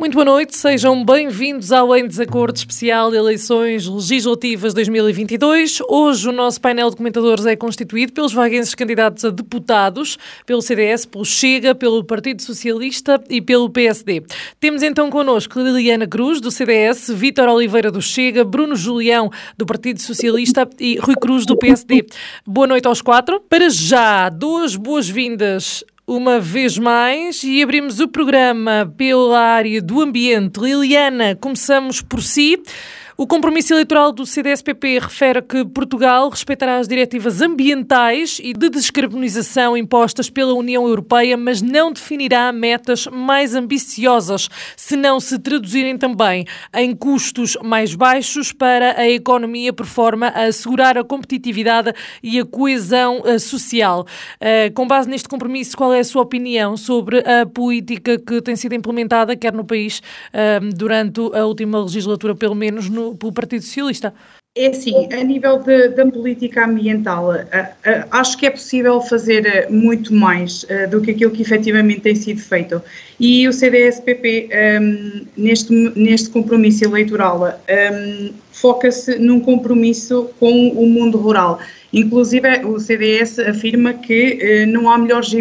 Muito boa noite, sejam bem-vindos ao Em Desacordo Especial de Eleições Legislativas 2022. Hoje o nosso painel de comentadores é constituído pelos vaguenses candidatos a deputados, pelo CDS, pelo Chega, pelo Partido Socialista e pelo PSD. Temos então connosco Liliana Cruz, do CDS, Vítor Oliveira, do Chega, Bruno Julião, do Partido Socialista e Rui Cruz, do PSD. Boa noite aos quatro. Para já, duas boas-vindas uma vez mais e abrimos o programa pela área do ambiente. Liliana, começamos por si. O compromisso eleitoral do CDS-PP refere que Portugal respeitará as diretivas ambientais e de descarbonização impostas pela União Europeia, mas não definirá metas mais ambiciosas, se não se traduzirem também em custos mais baixos para a economia, por forma a assegurar a competitividade e a coesão eh, social. Eh, com base neste compromisso, qual é a sua opinião sobre a política que tem sido implementada, quer no país, eh, durante a última legislatura, pelo menos no pelo, Partido Socialista. É assim, a nível da política ambiental, acho que é possível fazer uh, muito mais do que aquilo que efetivamente tem sido feito. E o CDS-PP, um, neste, neste compromisso eleitoral, um, foca-se num compromisso com o mundo rural. Inclusive, o CDS afirma que não há melhores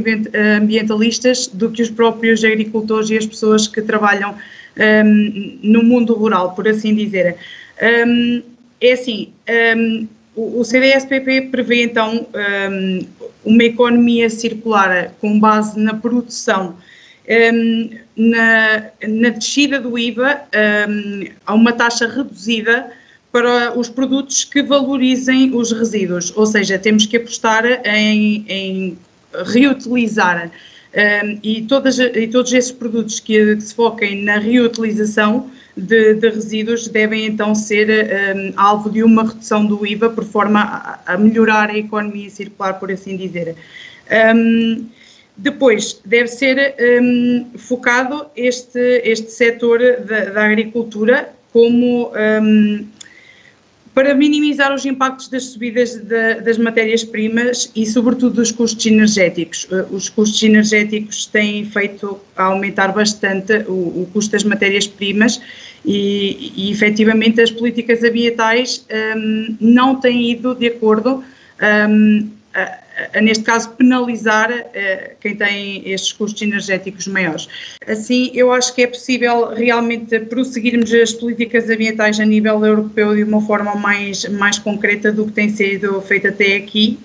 ambientalistas do que os próprios agricultores e as pessoas que trabalham um, no mundo rural, por assim dizer. Um, é assim, um, o, CDS-PP prevê então um, uma economia circular com base na produção, na, na, descida do IVA a uma taxa reduzida para os produtos que valorizem os resíduos, ou seja, temos que apostar em, em reutilizar. Um, e, todas, e todos esses produtos que, que se foquem na reutilização de, de, resíduos devem então ser um, alvo de uma redução do IVA por forma a, a melhorar a economia circular, por assim dizer. Um, depois, deve ser um, focado este, este setor da, da agricultura como um, para minimizar os impactos das subidas de, das matérias-primas e, sobretudo, dos custos energéticos. Eh, os custos energéticos têm feito aumentar bastante o, o custo das matérias-primas e, e, efetivamente, as políticas ambientais um, não têm ido de acordo um, a, neste caso, penalizar uh, quem tem estes custos energéticos maiores. Assim, eu acho que é possível realmente prosseguirmos as políticas ambientais a nível europeu de uma forma mais, mais concreta do que tem sido feito até aqui.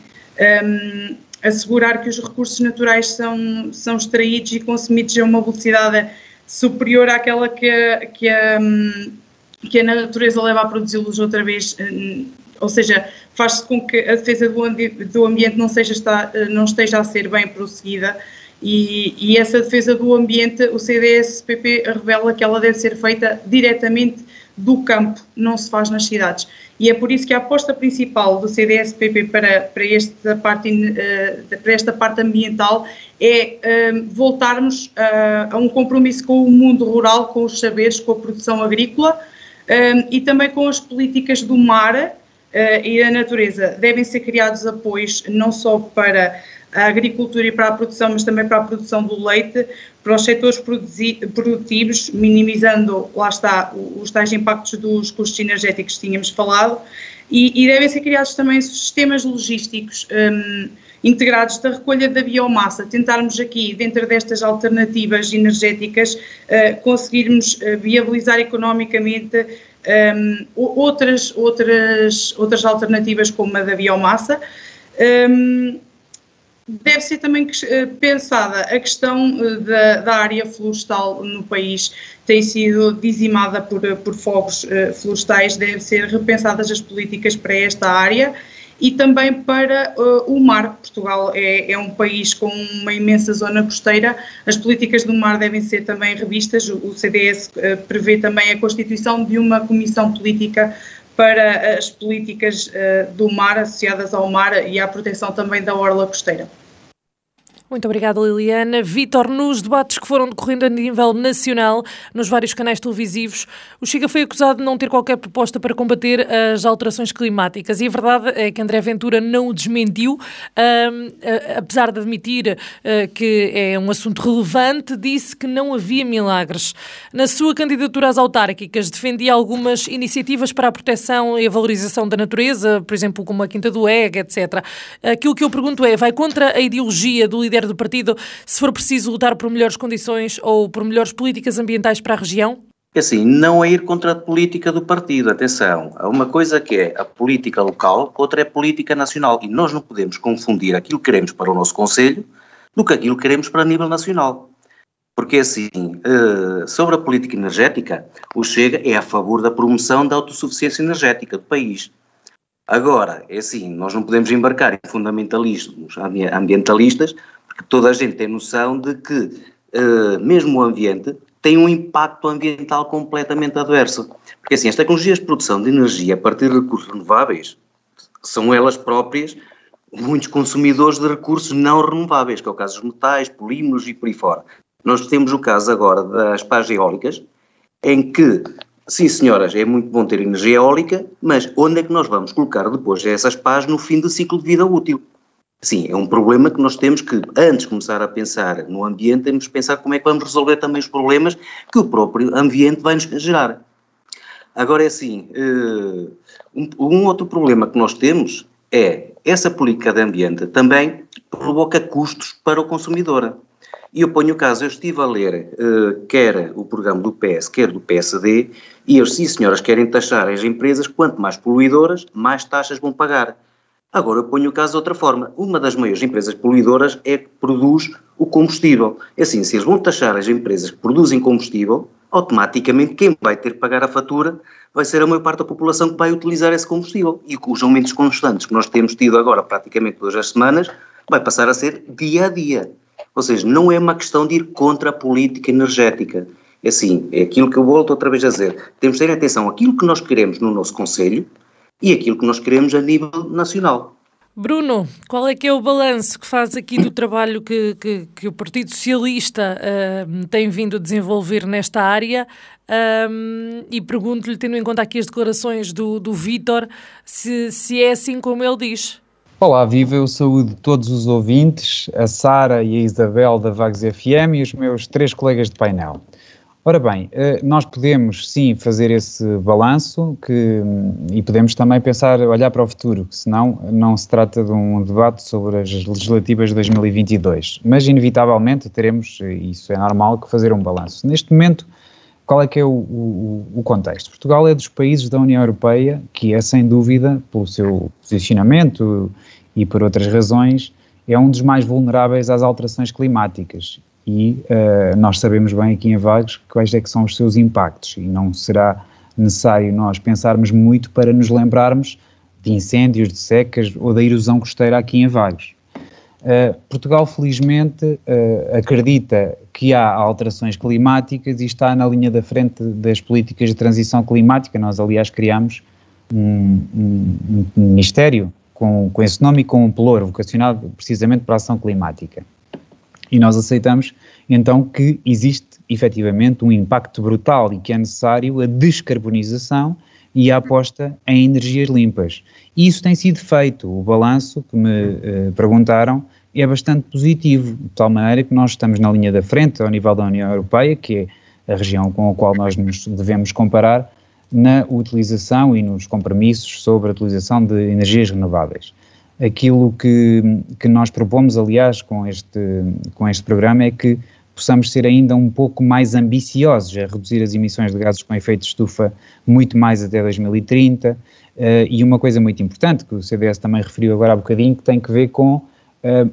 Um, assegurar que os recursos naturais são, são extraídos e consumidos a uma velocidade superior àquela que, que, a, que a natureza leva a produzi-los outra vez hum, ou seja, faz com que a defesa do, do ambiente não, seja, está, não esteja a ser bem prosseguida e, e essa defesa do ambiente, o CDS-PP revela que ela deve ser feita diretamente do campo, não se faz nas cidades. E é por isso que a aposta principal do CDS-PP para, para, esta parte, uh, para esta parte ambiental é uh, voltarmos uh, a um compromisso com o mundo rural, com os saberes, com a produção agrícola e também com as políticas do mar, e a natureza. Devem ser criados apoios não só para a agricultura e para a produção, mas também para a produção do leite, para os setores produtivos, minimizando, lá está, os tais impactos dos custos energéticos que tínhamos falado, e, e devem ser criados também sistemas logísticos um, integrados da recolha da biomassa, tentarmos aqui, dentro destas alternativas energéticas, uh, conseguirmos uh, viabilizar economicamente um, outras, outras, outras alternativas como a da biomassa. Um, deve ser também eh, pensada a questão eh, da, da, área florestal no país, tem sido dizimada por, por fogos florestais, deve ser repensadas as políticas para esta área e também para uh, o mar. Portugal é, é, um país com uma imensa zona costeira, as políticas do mar devem ser também revistas. O, CDS uh, prevê também a constituição de uma comissão política para as políticas uh, do mar associadas ao mar e à proteção também da orla costeira. Muito obrigada, Liliana. Vítor, nos debates que foram decorrendo a nível nacional, nos vários canais televisivos, o Chega foi acusado de não ter qualquer proposta para combater as alterações climáticas. E a verdade é que André Ventura não o desmentiu, apesar de admitir uh, que é um assunto relevante, disse que não havia milagres. Na sua candidatura às autárquicas, defendia algumas iniciativas para a proteção e a valorização da natureza, por exemplo, como a Quinta do EG, etc. Aquilo que eu pergunto é, vai contra a ideologia do líder líder do partido, se for preciso lutar por melhores condições ou por melhores políticas ambientais para a região? É assim, não é ir contra a política do partido, atenção. Há uma coisa que é a política local, outra é a política nacional. E nós não podemos confundir aquilo que queremos para o nosso Conselho do que aquilo que queremos para nível nacional. Porque assim, eh, sobre a política energética, o Chega é a favor da promoção da autossuficiência energética do país. Agora, é assim, nós não podemos embarcar em fundamentalismos ambientalistas porque toda a gente tem noção de que uh, mesmo o ambiente tem um impacto ambiental completamente adverso. Porque assim, as tecnologias de produção de energia a partir de recursos renováveis são elas próprias muitos consumidores de recursos não renováveis, que é o caso dos metais, polímeros e por aí fora. Nós temos o caso agora das pás eólicas, em que, sim senhoras, é muito bom ter energia eólica, mas onde é que nós vamos colocar depois essas pás no fim do ciclo de vida útil? Sim, é um problema que nós temos que, antes de começar a pensar no ambiente, temos que pensar como é que vamos resolver também os problemas que o próprio ambiente vai nos gerar. Agora é assim, eh, um outro problema que nós temos é essa política de ambiente também provoca custos para o consumidor. E eu ponho o caso, eu estive a ler uh, quer o programa do PS, quer do PSD, e eles, sim senhoras, querem taxar as empresas, quanto mais poluidoras, mais taxas vão pagar. Agora eu ponho o caso de outra forma. Uma das maiores empresas poluidoras é que produz o combustível. É assim, se eles vão taxar as empresas que produzem combustível, automaticamente quem vai ter que pagar a fatura vai ser a maior parte da população que vai utilizar esse combustível. E os aumentos constantes que nós temos tido agora, praticamente todas as semanas, vai passar a ser dia a dia. Ou seja, não é uma questão de ir contra a política energética. É assim, é aquilo que eu volto outra vez a dizer. Temos de ter atenção àquilo que nós queremos no nosso Conselho, e aquilo que nós queremos a nível nacional. Bruno, qual é que é o balanço que faz aqui do trabalho que, que, que o Partido Socialista uh, tem vindo a desenvolver nesta área? Um, e pergunto-lhe, tendo em conta aqui as declarações do, do Vítor, se, se é assim como ele diz. Olá, viva, eu saúdo todos os ouvintes, a Sara e a Isabel da Vagos FM e os meus três colegas de painel. Ora bem, eh, nós podemos sim fazer esse balanço que, e podemos também pensar, olhar para o futuro, senão não se trata de um debate sobre as legislativas de 2022, mas inevitavelmente teremos, isso é normal, que fazer um balanço. Neste momento, qual é que é o, o, o contexto? Portugal é dos países da União Europeia que é, sem dúvida, pelo seu posicionamento e por outras razões, é um dos mais vulneráveis às alterações climáticas e uh, nós sabemos bem aqui em Vagos quais é que são os seus impactos e não será necessário nós pensarmos muito para nos lembrarmos de incêndios, de secas ou da erosão costeira aqui em Vagos. Uh, Portugal, felizmente, uh, acredita que há alterações climáticas e está na linha da frente das políticas de transição climática. Nós, aliás, criamos um, um, um ministério com, com esse nome e com um pelouro vocacionado precisamente para a ação climática. E nós aceitamos então que existe efetivamente um impacto brutal e que é necessário a descarbonização e a aposta em energias limpas. E isso tem sido feito. O balanço que me uh, perguntaram é bastante positivo, de tal maneira que nós estamos na linha da frente ao nível da União Europeia, que é a região com a qual nós nos devemos comparar, na utilização e nos compromissos sobre a utilização de energias renováveis. Aquilo que, que nós propomos, aliás, com este, com este programa é que possamos ser ainda um pouco mais ambiciosos a reduzir as emissões de gases com efeito de estufa muito mais até 2030. Uh, eh, e uma coisa muito importante, que o CDS também referiu agora há bocadinho, que tem que ver com uh,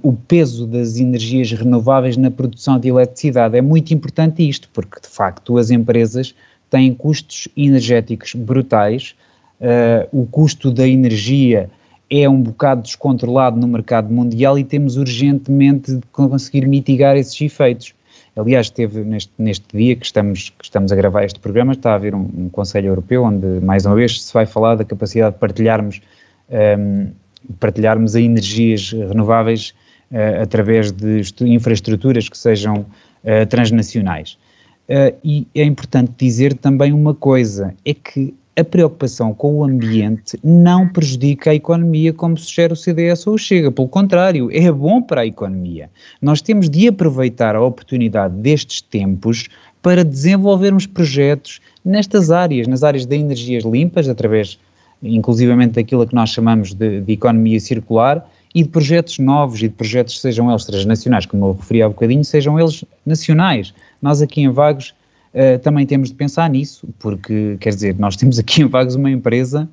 o peso das energias renováveis na produção de eletricidade. É muito importante isto, porque de facto as empresas têm custos energéticos brutais, uh, o custo da energia é um bocado descontrolado no mercado mundial e temos urgentemente de conseguir mitigar esses efeitos. Aliás, teve neste, neste dia que estamos, que estamos a gravar este programa, está a haver um, um Conselho Europeu onde, mais uma vez, se vai falar da capacidade de partilharmos, um, ehm, partilharmos energias renováveis uh, através de infraestruturas que sejam uh, transnacionais. Uh, e é importante dizer também uma coisa: é que a preocupação com o ambiente não prejudica a economia como sugere o CDS ou o Chega. Pelo contrário, é bom para a economia. Nós temos de aproveitar a oportunidade destes tempos para desenvolvermos projetos nestas áreas, nas áreas de energias limpas, através inclusivamente daquilo que nós chamamos de, de economia circular, e de projetos novos e de projetos, sejam eles transnacionais, como eu referi há bocadinho, sejam eles nacionais. Nós aqui em Vagos uh, também temos de pensar nisso, porque, quer dizer, nós temos aqui em Vagos uma empresa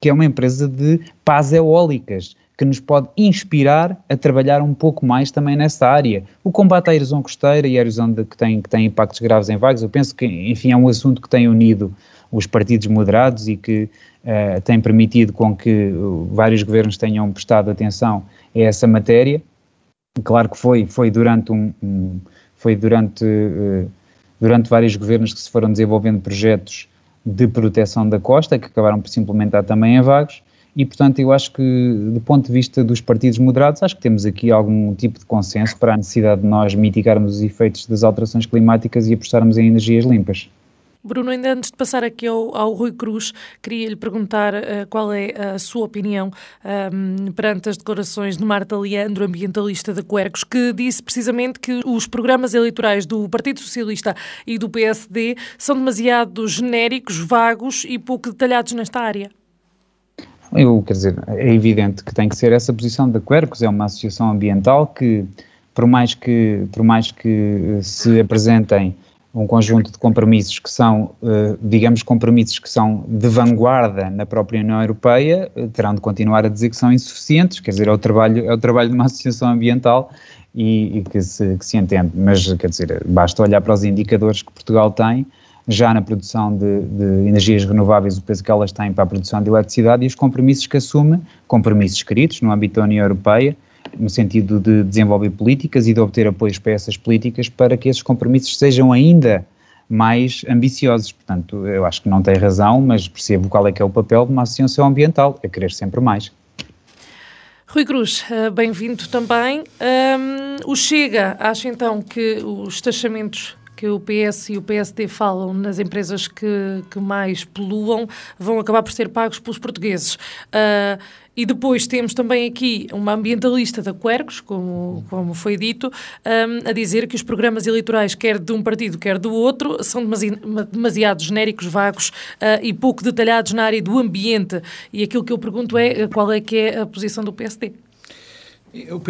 que é uma empresa de pás eólicas, que nos pode inspirar a trabalhar um pouco mais também nessa área. O combate à erosão costeira e à erosão de, que, tem, que tem impactos graves em Vagos, eu penso que, enfim, é um assunto que tem unido os partidos moderados e que uh, tem permitido com que vários governos tenham prestado atenção a essa matéria. Claro que foi, foi durante um, um foi durante, uh, durante vários governos que se foram desenvolvendo projetos de proteção da costa, que acabaram por se implementar também em vagos, e portanto eu acho que, do ponto de vista dos partidos moderados, acho que temos aqui algum tipo de consenso para a necessidade de nós mitigarmos os efeitos das alterações climáticas e apostarmos em energias limpas. Bruno, ainda antes de passar aqui ao, ao Rui Cruz, queria lhe perguntar uh, qual é a sua opinião um, ehm, perante as declarações de Marta Leandro, ambientalista da Quercos, que disse precisamente que os programas eleitorais do Partido Socialista e do PSD são demasiado genéricos, vagos e pouco detalhados nesta área. Eu, quer dizer, é evidente que tem que ser essa posição da Quercos, é uma associação ambiental que, por mais que, por mais que se apresentem um conjunto de compromissos que são, uh, digamos, compromissos que são de vanguarda na própria União Europeia, uh, terão de continuar a dizer que são insuficientes, quer dizer, é o trabalho, é o trabalho de uma associação ambiental e, e que, se, que, se, entende, mas quer dizer, basta olhar para os indicadores que Portugal tem, já na produção de, de energias renováveis, o peso que elas têm para a produção de eletricidade e os compromissos que assume, compromissos escritos no âmbito da União Europeia, no sentido de desenvolver políticas e de obter apoios para essas políticas para que esses compromissos sejam ainda mais ambiciosos. Portanto, eu acho que não tem razão, mas percebo qual é que é o papel de uma associação ambiental, é querer sempre mais. Rui Cruz, eh, bem-vindo também. Um, o Chega acha então que os taxamentos que o PS e o PSD falam nas empresas que, que mais poluam vão acabar por ser pagos pelos portugueses. Uh, e depois temos também aqui uma ambientalista da Quercos, como, como foi dito, um, a dizer que os programas eleitorais, quer de um partido, quer do outro, são demasi demasiado genéricos, vagos uh, e pouco detalhados na área do ambiente. E aquilo que eu pergunto é qual é que é a posição do PSD. Eu,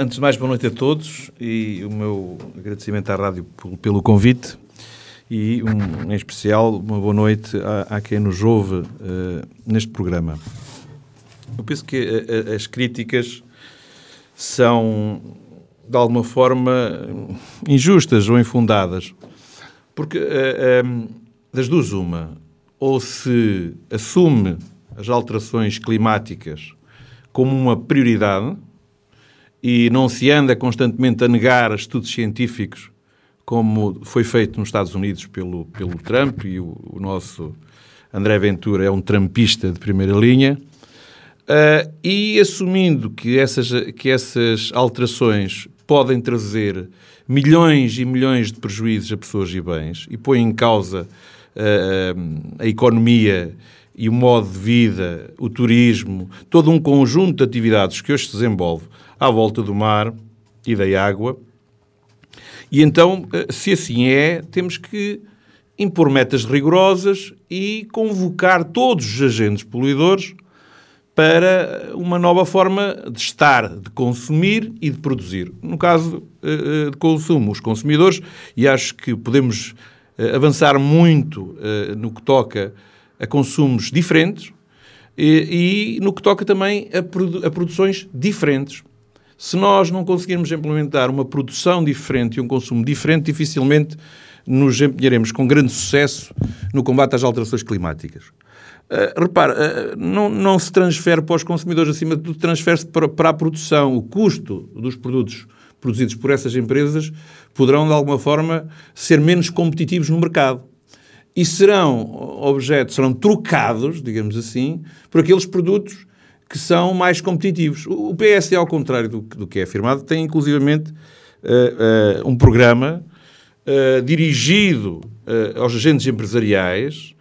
antes de mais, boa noite a todos e o meu agradecimento à rádio pelo convite e, um, em especial, uma boa noite a, a quem nos ouve uh, neste programa. Eu penso que a, a, as críticas são, de alguma forma, injustas ou infundadas, porque uh, das duas, uma, ou se assume as alterações climáticas como uma prioridade e não se anda constantemente a negar estudos científicos, como foi feito nos Estados Unidos pelo, pelo Trump, e o, o nosso André Ventura é um trampista de primeira linha, uh, e assumindo que essas, que essas alterações podem trazer milhões e milhões de prejuízos a pessoas e bens e põem em causa uh, a economia e o modo de vida, o turismo, todo um conjunto de atividades que hoje se desenvolve à volta do mar e da água. E então, eh, se assim é, temos que impor metas rigorosas e convocar todos os agentes poluidores para uma nova forma de estar, de consumir e de produzir. No caso eh, eh, de consumo, os consumidores, e acho que podemos avançar muito no que toca a consumos diferentes e, no que toca também a produções diferentes. Se nós não conseguirmos implementar uma produção diferente e um consumo diferente, dificilmente nos empenharemos com grande sucesso no combate às alterações climáticas. Uh, repara, uh, não, não se transfere para os consumidores, acima de tudo, transfere-se para, para a produção. O custo dos produtos produzidos por essas empresas poderão, de alguma forma, ser menos competitivos no mercado. E serão objetos, serão trocados, digamos assim, por aqueles produtos que são mais competitivos. O PSD, ao contrário do, do que é afirmado, tem inclusivamente uh, um programa dirigido aos agentes empresariais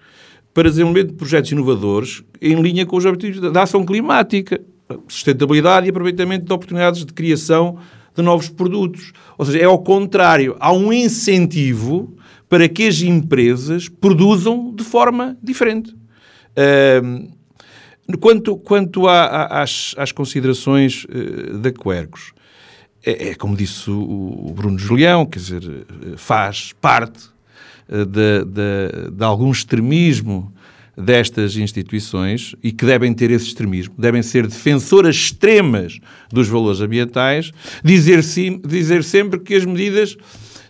para desenvolvimento de projetos inovadores em linha com os objetivos da ação climática, sustentabilidade e aproveitamento de oportunidades de criação de novos produtos. Ou seja, é ao contrário, há um incentivo para que as empresas produzam de forma diferente. Uh, quanto quanto a, a, às, às, considerações uh, da Quercos, é, é, como disse o, o, Bruno Julião, quer dizer, faz parte de, de, de algum extremismo destas instituições e que devem ter esse extremismo, devem ser defensoras extremas dos valores ambientais, dizer, sim, dizer sempre que as medidas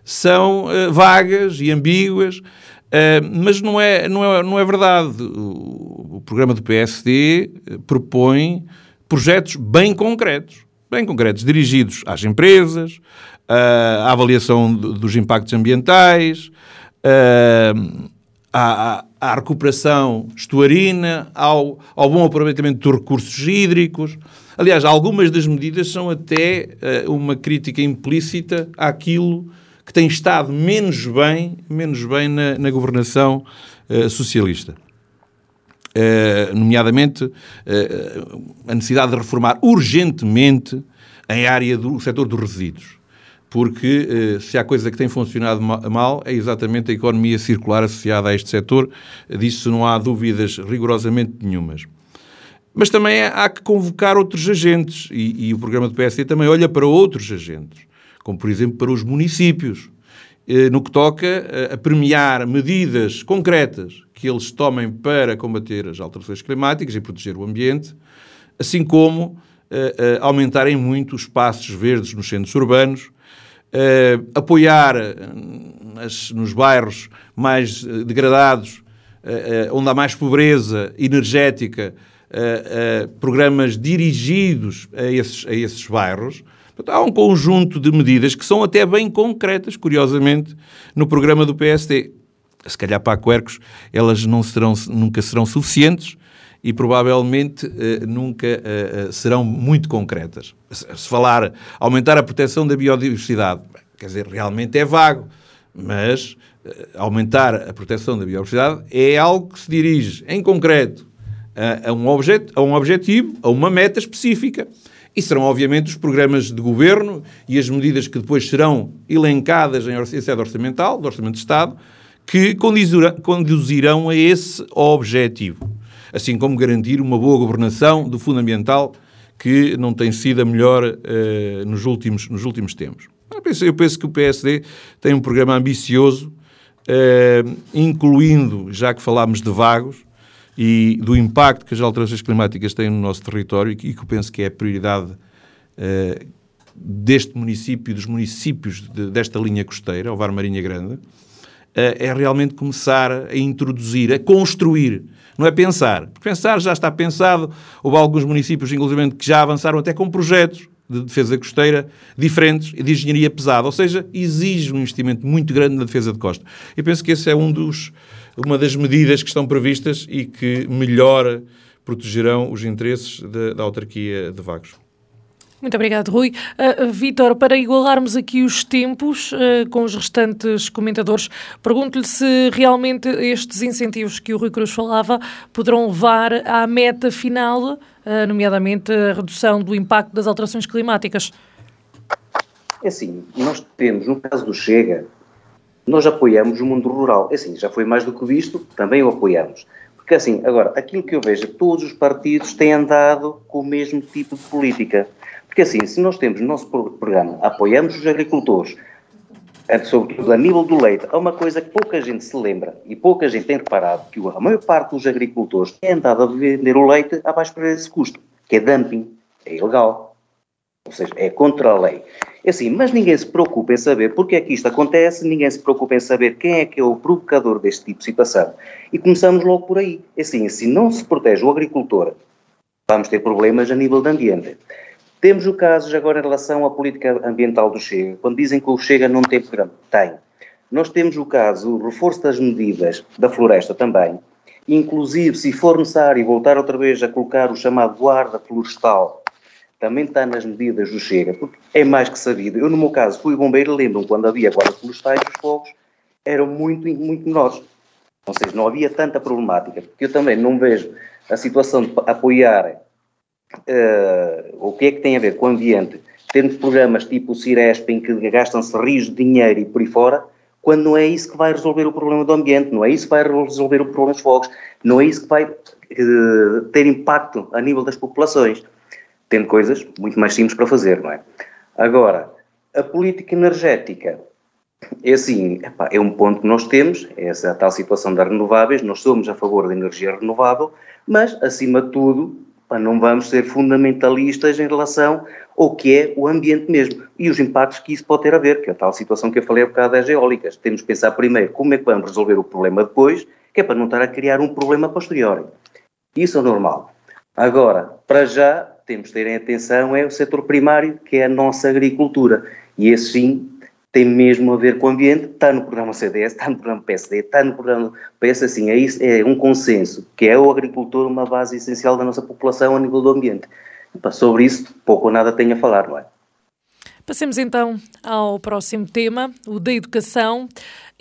são uh, vagas e ambíguas, uh, mas não é, não, é, não é verdade. O, programa do PSD eh, propõe projetos bem concretos, bem concretos, dirigidos às empresas, à avaliação dos impactos ambientais, à, à, recuperação estuarina, ao, ao bom aproveitamento dos recursos hídricos. Aliás, algumas das medidas são até uh, uma crítica implícita àquilo que tem estado menos bem, menos bem na, na governação uh, socialista. Uh, nomeadamente a necessidade de reformar urgentemente em área do setor dos resíduos porque eh, se há coisa que tem funcionado mal é exatamente a economia circular associada a este setor. Disso não há dúvidas rigorosamente nenhumas. Mas também há que convocar outros agentes e, e o programa do PSD também olha para outros agentes, como por exemplo para os municípios, eh, no que toca eh, a premiar medidas concretas que eles tomem para combater as alterações climáticas e proteger o ambiente, assim como aumentarem muito os espaços verdes nos centros urbanos, uh, apoiar eh, nos bairros mais uh, degradados, uh, onde há mais pobreza energética, programas dirigidos a esses, a esses bairros. Há um conjunto de medidas que são até bem concretas, curiosamente, no programa do PSD. Se calhar para a Quercos elas não serão, nunca serão suficientes, e provavelmente uh, nunca uh, serão muito concretas. Se falar aumentar a proteção da biodiversidade, quer dizer, realmente é vago, mas aumentar a proteção da biodiversidade é algo que se dirige em concreto a, a, um, objeto, a um objetivo, a uma meta específica. E serão, obviamente, os programas de governo e as medidas que depois serão elencadas em sede orçamental, do Orçamento de Estado, que conduzirão a esse objetivo assim como garantir uma boa governação do fundamental que não tem sido a melhor uh, nos, últimos, nos últimos tempos. Eu penso, eu penso, que o PSD tem um programa ambicioso, uh, incluindo, já que falámos de vagos, e do impacto que as alterações climáticas têm no nosso território, e que eu penso que é a prioridade uh, deste município e dos municípios de, desta linha costeira, o Var Marinha Grande, é realmente começar a introduzir, a construir não é pensar. Porque pensar já está pensado. Houve alguns municípios, inclusive, que já avançaram até com projetos de defesa costeira diferentes e de engenharia pesada. Ou seja, exige um investimento muito grande na defesa de costa. Eu penso que esse é um dos, uma das medidas que estão previstas e que melhor protegerão os interesses da, da autarquia de Vagos. Muito obrigado, Rui. Uh, Vítor, para igualarmos aqui os tempos uh, com os restantes comentadores, pergunto-lhe se realmente estes incentivos que o Rui Cruz falava poderão levar à meta final, uh, nomeadamente a redução do impacto das alterações climáticas. É assim, nós temos, no caso do Chega, nós apoiamos o mundo rural. É assim, já foi mais do que visto, também o apoiamos. Porque assim, agora, aquilo que eu vejo, todos os partidos têm andado com o mesmo tipo de política. Porque assim, se nós temos no nosso programa, apoiamos os agricultores, sobretudo a nível do leite, há uma coisa que pouca gente se lembra e pouca gente tem reparado, que a maior parte dos agricultores tem andado a vender o leite abaixo desse custo, que é dumping, é ilegal. Ou seja, é contra a lei. É assim, mas ninguém se preocupa em saber porque é que isto acontece, ninguém se preocupa em saber quem é que é o provocador deste tipo de situação. E começamos logo por aí. É assim, se não se protege o agricultor, vamos ter problemas a nível de ambiente. Temos o caso agora em relação à política ambiental do Chega, quando dizem que o Chega não tem programa. Tem. Nós temos o caso, o reforço das medidas da floresta também, inclusive se for necessário voltar outra vez a colocar o chamado guarda florestal, também está nas medidas do Chega, porque é mais que sabido. Eu, no meu caso, fui bombeiro, lembram quando havia guarda florestais, os fogos eram muito, muito menores. Ou seja, não havia tanta problemática, porque eu também não vejo a situação de apoiar uh, o que é que tem a ver com o ambiente, tendo programas tipo o Ciresp em que gastam-se rios de dinheiro e por aí fora, quando não é isso que vai resolver o problema do ambiente, não é isso que vai resolver o problema dos fogos, não é isso que vai uh, ter impacto a nível das populações, tendo coisas muito mais simples para fazer, não é? Agora, a política energética é assim, epá, é um ponto que nós temos, é essa tal situação das renováveis, nós somos a favor da energia renovável, mas, acima de tudo, não vamos ser fundamentalistas em relação ao que é o ambiente mesmo e os impactos que isso pode ter a ver, que é a tal situação que eu falei há bocado das eólicas. Temos que pensar primeiro como é que vamos resolver o problema depois, que é para não estar a criar um problema posterior. Isso é normal. Agora, para já, temos de ter atenção é o setor primário, que é a nossa agricultura. E esse sim tem mesmo a ver com o ambiente, está no programa CDS, está no programa PSD, está no programa PS, assim, é, isso, é um consenso, que é o agricultor uma base essencial da nossa população a nível do ambiente. Epa, sobre isso, pouco ou nada tenho a falar, não é? Passemos então ao próximo tema, o da educação.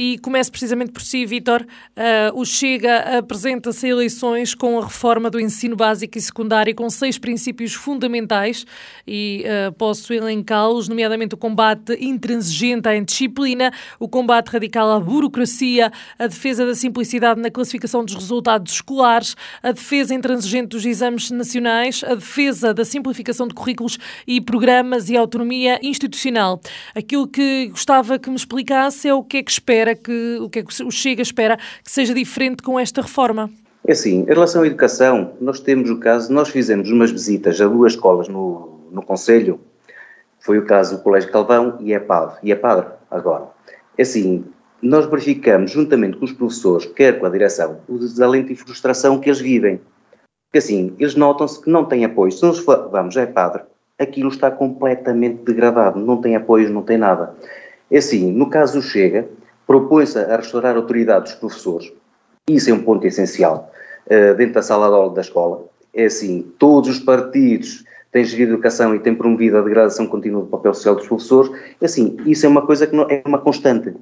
E começo precisamente por si, Vítor. Uh, o Chega apresenta-se a eleições com a reforma do ensino básico e secundário com seis princípios fundamentais e uh, posso elencá-los, nomeadamente o combate intransigente à indisciplina, o combate radical à burocracia, a defesa da simplicidade na classificação dos resultados escolares, a defesa intransigente dos exames nacionais, a defesa da simplificação de currículos e programas e autonomia institucional. Aquilo que gostava que me explicasse é o que é que espera espera que, o que é que o Chega espera que seja diferente com esta reforma? É assim, em relação à educação, nós temos o caso, nós fizemos umas visitas a duas escolas no, no Conselho, foi o caso do Colégio Calvão e é padre, e é padre agora. É assim, nós verificamos, juntamente com os professores, quer com a direção, o desalento e frustração que eles vivem. Porque assim, eles notam-se que não têm apoio. Se nós vamos, é padre, aquilo está completamente degradado, não tem apoio, não tem nada. É assim, no caso do Chega, propõe-se a restaurar a autoridade dos professores. Isso é um ponto essencial uh, dentro da sala de aula da escola. É assim, todos os partidos têm gerido educação e têm promovido a degradação contínua do papel social dos professores. É assim, isso é uma coisa que não, é uma constante.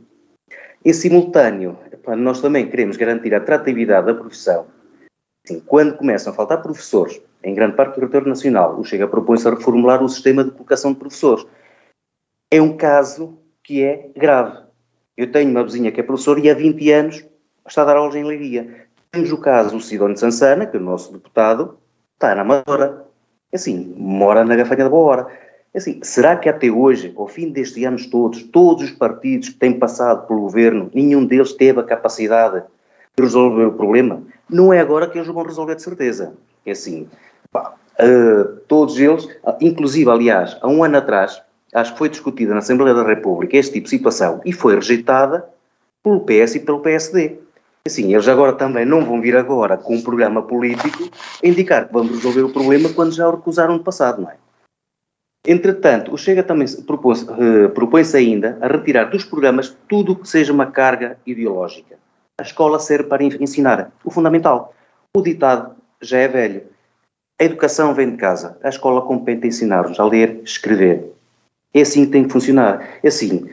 Em simultâneo, nós também queremos garantir a atratividade da profissão. Assim, quando começam a faltar professores, em grande parte do território nacional, o Chega propõe-se a reformular o sistema de colocação de professores. É um caso que é grave. Eu tenho uma vizinha que é professora e há 20 anos está a dar aulas em Leiria. Temos o caso do Sidónio Sansana, que é o nosso deputado, está na Amadora. É assim, mora na Gafanha da Boa Hora. É assim, será que até hoje, ao fim destes anos todos, todos os partidos que têm passado pelo governo, nenhum deles teve a capacidade de resolver o problema? Não é agora que eles vão resolver de certeza. É assim, pá, uh, todos eles, inclusive, aliás, há um ano atrás, acho que foi discutida na Assembleia da República este tipo de situação e foi rejeitada pelo PS e pelo PSD. Assim, eles agora também não vão vir agora com um programa político indicar que vamos resolver o problema quando já o recusaram no passado, não é? Entretanto, o Chega também eh, propõe-se ainda a retirar dos programas tudo o que seja uma carga ideológica. A escola serve para ensinar o fundamental. O ditado já é velho. A educação vem de casa. A escola compete ensinar-nos a ler, escrever, é assim que tem que funcionar. É assim,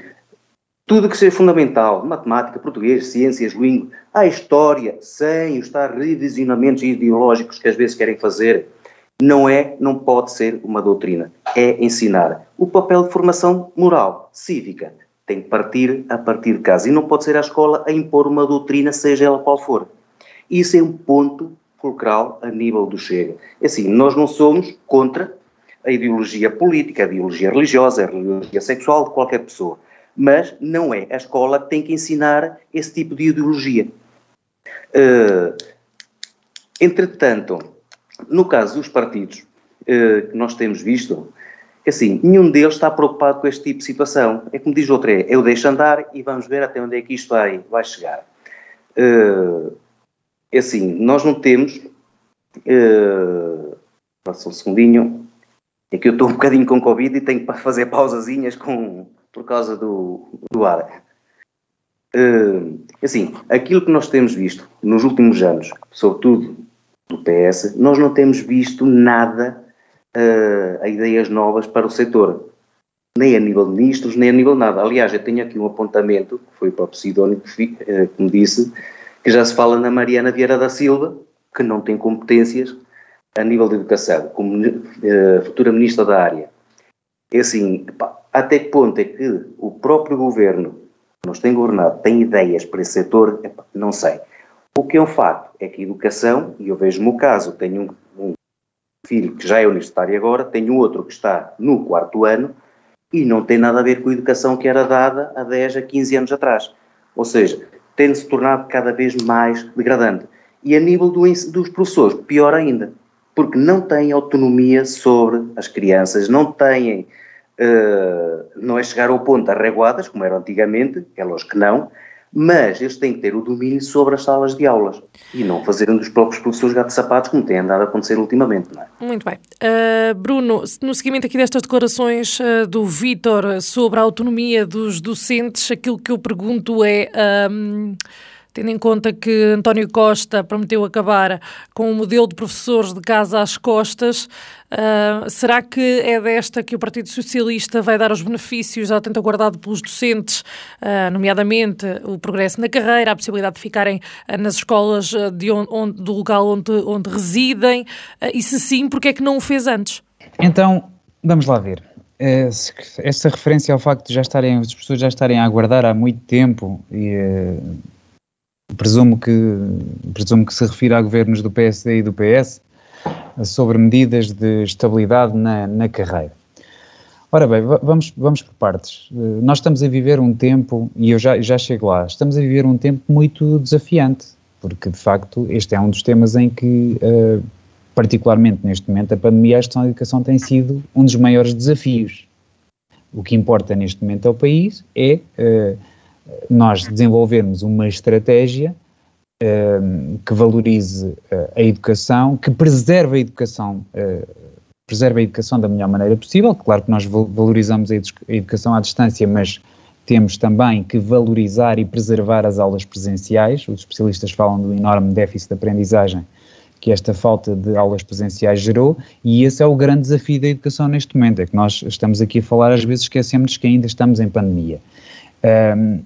tudo que seja fundamental, matemática, português, ciências, língua, a história, sem os tais revisionamentos ideológicos que às vezes querem fazer, não é, não pode ser uma doutrina. É ensinar. O papel de formação moral, cívica, tem que partir a partir de casa. E não pode ser a escola a impor uma doutrina, seja ela qual for. Isso é um ponto fulcral a nível do Chega. É assim, nós não somos contra a ideologia política, a ideologia religiosa, a ideologia sexual de qualquer pessoa. Mas não é. A escola tem que ensinar esse tipo de ideologia. Uh, entretanto, no caso dos partidos uh, que nós temos visto, assim, nenhum deles está preocupado com este tipo de situação. É como diz o outro, é, eu deixo andar e vamos ver até onde é que isto vai, vai chegar. Uh, assim, nós não temos, uh, passa um segundinho, é que eu estou um bocadinho com Covid e tenho que fazer pausazinhas com, por causa do, do ar. Uh, assim, aquilo que nós temos visto nos últimos anos, sobretudo do PS, nós não temos visto nada uh, a ideias novas para o setor, nem a nível de ministros, nem a nível de nada. Aliás, eu tenho aqui um apontamento, que foi o Sidónio que, uh, que me disse, que já se fala na Mariana Vieira da Silva, que não tem competências a nível de educação, como uh, futura ministra da área. É assim, pá, até que ponto é que o próprio governo que nos tem governado tem ideias para esse setor? Epá, não sei. O que é um facto é que a educação, e eu vejo-me o caso, tenho um, um filho que já é universitário agora, tenho outro que está no quarto ano e não tem nada a ver com a educação que era dada há 10 a 15 anos atrás. Ou seja, tem-se tornado cada vez mais degradante. E a nível do, dos professores, pior ainda, porque não têm autonomia sobre as crianças, não têm, uh, não é chegar ao ponto arreguadas, como era antigamente, é lógico que não, mas eles têm que ter o domínio sobre as salas de aulas e não fazerem dos próprios professores gato sapatos, como tem andado a acontecer ultimamente. Não é? Muito bem. Uh, Bruno, no seguimento aqui destas declarações uh, do Vítor sobre a autonomia dos docentes, aquilo que eu pergunto é. Um, tendo em conta que António Costa prometeu acabar com o modelo de professores de casa às costas, uh, será que é desta que o Partido Socialista vai dar os benefícios já tanto aguardado pelos docentes, uh, nomeadamente o progresso na carreira, a possibilidade de ficarem uh, nas escolas de onde, onde, do local onde, onde residem, e se sim, porque é que não o fez antes? Então, vamos lá ver essa referência ao facto de já estarem, as pessoas já estarem a aguardar há muito tempo e presumo que, presumo que se refira a governos do PSD e do PS, sobre medidas de estabilidade na, na carreira. Ora bem, vamos, vamos por partes. Nós estamos a viver um tempo, e eu já, já chego lá, estamos a viver um tempo muito desafiante, porque de facto este é um dos temas em que, uh, particularmente neste momento, a pandemia, a gestão da educação tem sido um dos maiores desafios. O que importa neste momento ao país é uh, nós desenvolvermos uma estratégia uh, que valorize uh, a educação, que preserve a educação, uh, preserve a educação da melhor maneira possível. Claro que nós valorizamos a, educação à distância, mas temos também que valorizar e preservar as aulas presenciais. Os especialistas falam do enorme déficit de aprendizagem que esta falta de aulas presenciais gerou, e esse é o grande desafio da educação neste momento, é que nós estamos aqui a falar, às vezes esquecemos que ainda estamos em pandemia. Um,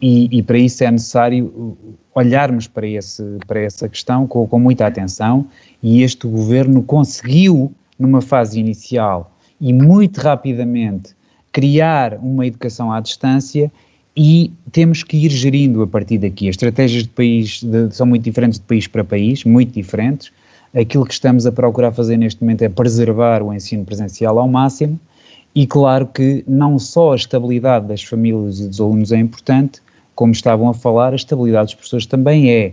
e, e, para isso é necessário olharmos para, esse, para essa questão com, com muita atenção e este governo conseguiu, numa fase inicial e muito rapidamente, criar uma educação à distância e temos que ir gerindo a partir daqui. As estratégias de país de, são muito diferentes de país para país, muito diferentes. Aquilo que estamos a procurar fazer neste momento é preservar o ensino presencial ao máximo e claro que não só a estabilidade das famílias e dos alunos é importante, como estavam a falar, a estabilidade dos professores também é.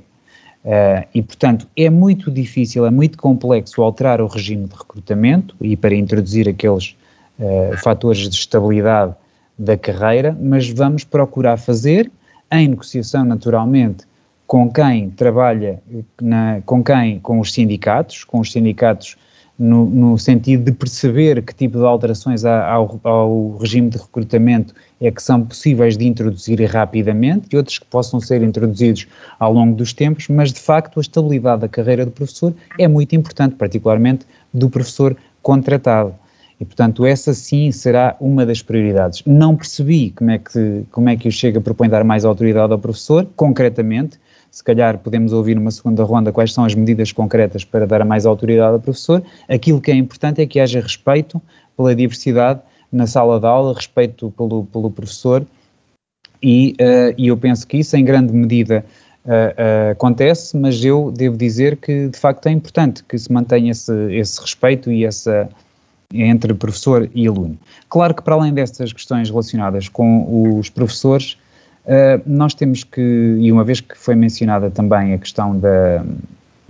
Uh, e, portanto, é muito difícil, é muito complexo alterar o regime de recrutamento e para introduzir aqueles uh, fatores de estabilidade da carreira, mas vamos procurar fazer, em negociação naturalmente, com quem trabalha, na, com quem, com os sindicatos, com os sindicatos no, no, sentido de perceber que tipo de alterações ao, ao, regime de recrutamento é que são possíveis de introduzir rapidamente e outros que possam ser introduzidos ao longo dos tempos, mas de facto a estabilidade da carreira do professor é muito importante, particularmente do professor contratado. E, portanto, essa sim será uma das prioridades. Não percebi como é que, como é que o Chega propõe dar mais autoridade ao professor, concretamente, se calhar podemos ouvir numa segunda ronda quais são as medidas concretas para dar mais autoridade ao professor. Aquilo que é importante é que haja respeito pela diversidade na sala de aula, respeito pelo, pelo professor, e, uh, e eu penso que isso em grande medida uh, uh, acontece, mas eu devo dizer que de facto é importante que se mantenha esse, esse respeito e essa entre professor e aluno. Claro que para além dessas questões relacionadas com os professores, Uh, nós temos que, e uma vez que foi mencionada também a questão da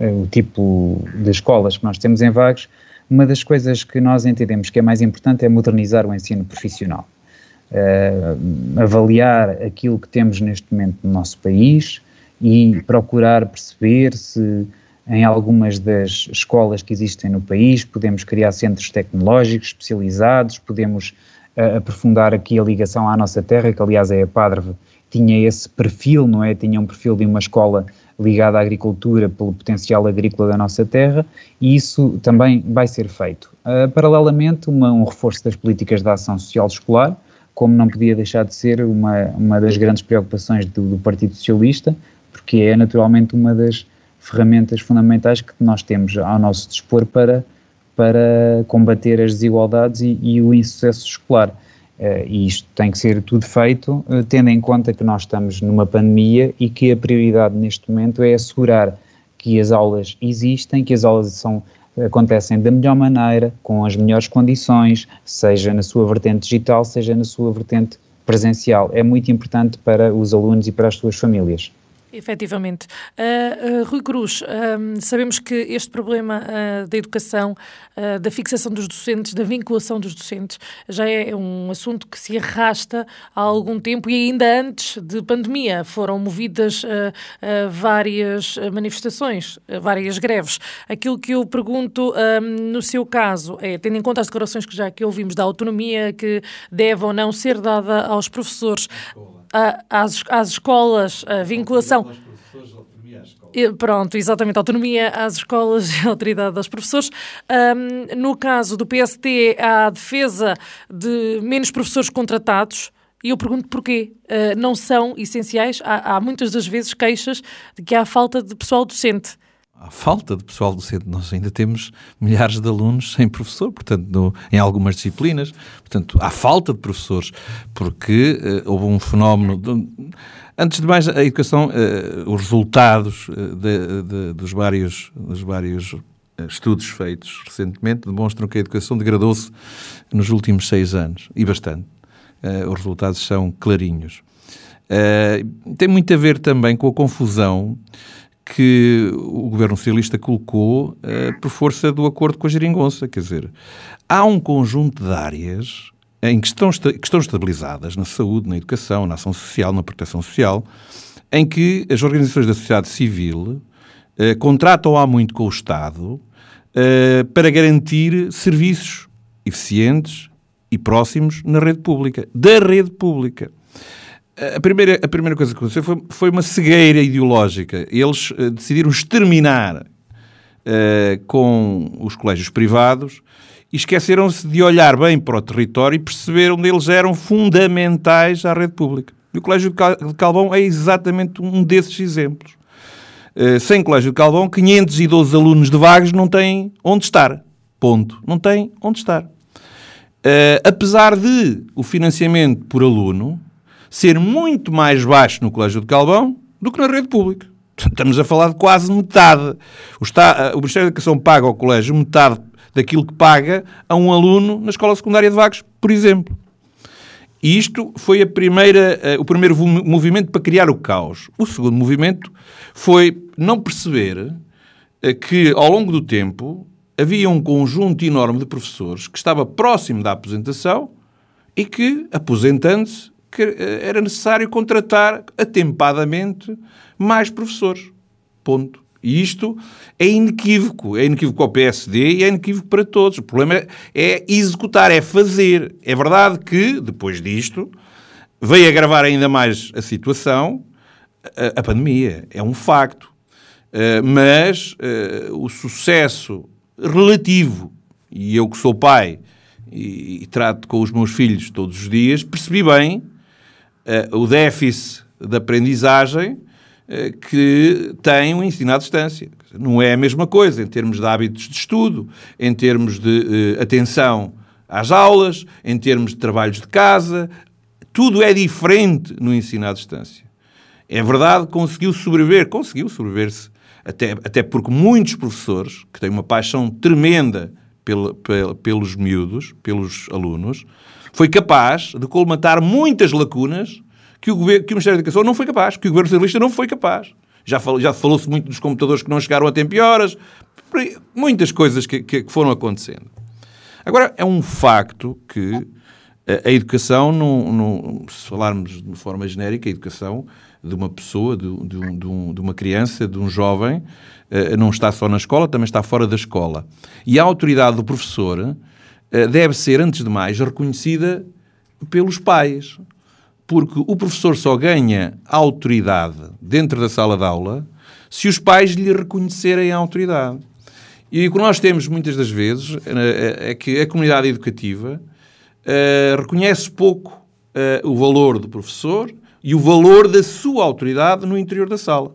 uh, o tipo de escolas que nós temos em Vagos, uma das coisas que nós entendemos que é mais importante é modernizar o ensino profissional. Uh, avaliar aquilo que temos neste momento no nosso país e procurar perceber se em algumas das escolas que existem no país podemos criar centros tecnológicos especializados, podemos uh, aprofundar aqui a ligação à nossa terra, que aliás é a Padre tinha esse perfil, não é? Tinha um perfil de uma escola ligada à agricultura pelo potencial agrícola da nossa terra e isso também vai ser feito. Uh, paralelamente, uma, um reforço das políticas de ação social escolar, como não podia deixar de ser uma, uma das grandes preocupações do, do Partido Socialista, porque é naturalmente uma das ferramentas fundamentais que nós temos ao nosso dispor para, para combater as desigualdades e, e o insucesso escolar. Uh, e isto tem que ser tudo feito uh, tendo em conta que nós estamos numa pandemia e que a prioridade neste momento é assegurar que as aulas existem, que as aulas são, acontecem da melhor maneira, com as melhores condições, seja na sua vertente digital, seja na sua vertente presencial. É muito importante para os alunos e para as suas famílias. Efetivamente. Uh, uh, Rui Cruz, uh, sabemos que este problema da educação, da fixação dos docentes, da vinculação dos docentes, já é um assunto que se arrasta há algum tempo e ainda antes de pandemia foram movidas várias manifestações, várias greves. Aquilo que eu pergunto no seu caso é, tendo em conta as declarações que já que ouvimos da autonomia que deve ou não ser dada aos professores às, às escolas, a vinculação. Pronto, exatamente, autonomia às escolas e autoridade aos professores. Um, no caso do PST, há a defesa de menos professores contratados. E eu pergunto porquê. Uh, não são essenciais? Há, há, muitas das vezes queixas de que há falta de pessoal docente há falta de pessoal docente. Nós ainda temos milhares de alunos sem professor, portanto, no, em algumas disciplinas. Portanto, há falta de professores, porque uh, houve um fenómeno. De, antes de mais, a educação, uh, os resultados uh, de, de, dos vários, dos vários estudos feitos recentemente demonstram que a educação degradou-se nos últimos seis anos, e bastante. os resultados são clarinhos. tem muito a ver também com a confusão que o governo socialista colocou uh, por força do acordo com a geringonça. Quer dizer, há um conjunto de áreas em que estão, que estão estabilizadas na saúde, na educação, na ação social, na proteção social, em que as organizações da sociedade civil uh, contratam há muito com o Estado uh, para garantir serviços eficientes e próximos na rede pública, da rede pública a primeira, a primeira coisa que aconteceu foi, foi uma cegueira ideológica. Eles uh, decidiram exterminar uh, com os colégios privados e esqueceram-se de olhar bem para o território e perceberam onde eles eram fundamentais à rede pública. E o Colégio de Calvão é exatamente um desses exemplos. Uh, sem Colégio de Calvão, 512 alunos de vagos não têm onde estar. Ponto. Não têm onde estar. Apesar de o financiamento por aluno ser muito mais baixo no Colégio de Calvão do que na rede pública. Estamos a falar de quase metade. O, está, o Ministério da Educação paga ao colégio metade daquilo que paga a um aluno na escola secundária de Vagos, por exemplo. E isto foi primeira, uh, o primeiro movimento para criar o caos. O segundo movimento foi não perceber uh, que, ao longo do tempo, havia um conjunto enorme de professores que estava próximo da aposentação e que, aposentando-se, que eh, era necessário contratar atempadamente mais professores. Ponto. E isto é inequívoco. É inequívoco ao PSD e é inequívoco para todos. O problema é executar, é fazer. É verdade que, depois disto, veio agravar ainda mais a situação a, a pandemia. É um facto. Uh, mas uh, o sucesso relativo, e eu que sou pai e, e trato com os meus filhos todos os dias, percebi bem uh, o déficit de aprendizagem uh, que tem o ensino à distância. Não é a mesma coisa em termos de hábitos de estudo, em termos de uh, atenção às aulas, em termos de trabalhos de casa. Tudo é diferente no ensino à distância. É verdade, conseguiu sobreviver, conseguiu sobreviver-se, até, até porque muitos professores, que têm uma paixão tremenda pelos miúdos, pelos alunos, foi capaz de colmatar muitas lacunas que o, governo, que o Ministério da Educação não foi capaz, que o Governo Socialista não foi capaz. Já, falou, já falou-se muito dos computadores que não chegaram a tempo e horas. Muitas coisas que, que, foram acontecendo. Agora, é um facto que a, a educação, no, no, se falarmos de forma genérica, a educação de uma pessoa, de, de, um, de, um, uma criança, de um jovem, uh, não está só na escola, também está fora da escola. E a autoridade do professor deve ser, antes de mais, reconhecida pelos pais. Porque o professor só ganha autoridade dentro da sala de aula se os pais lhe reconhecerem a autoridade. E o que nós temos muitas das vezes eh, é que a comunidade educativa uh, reconhece pouco uh, o valor do professor e o valor da sua autoridade no interior da sala.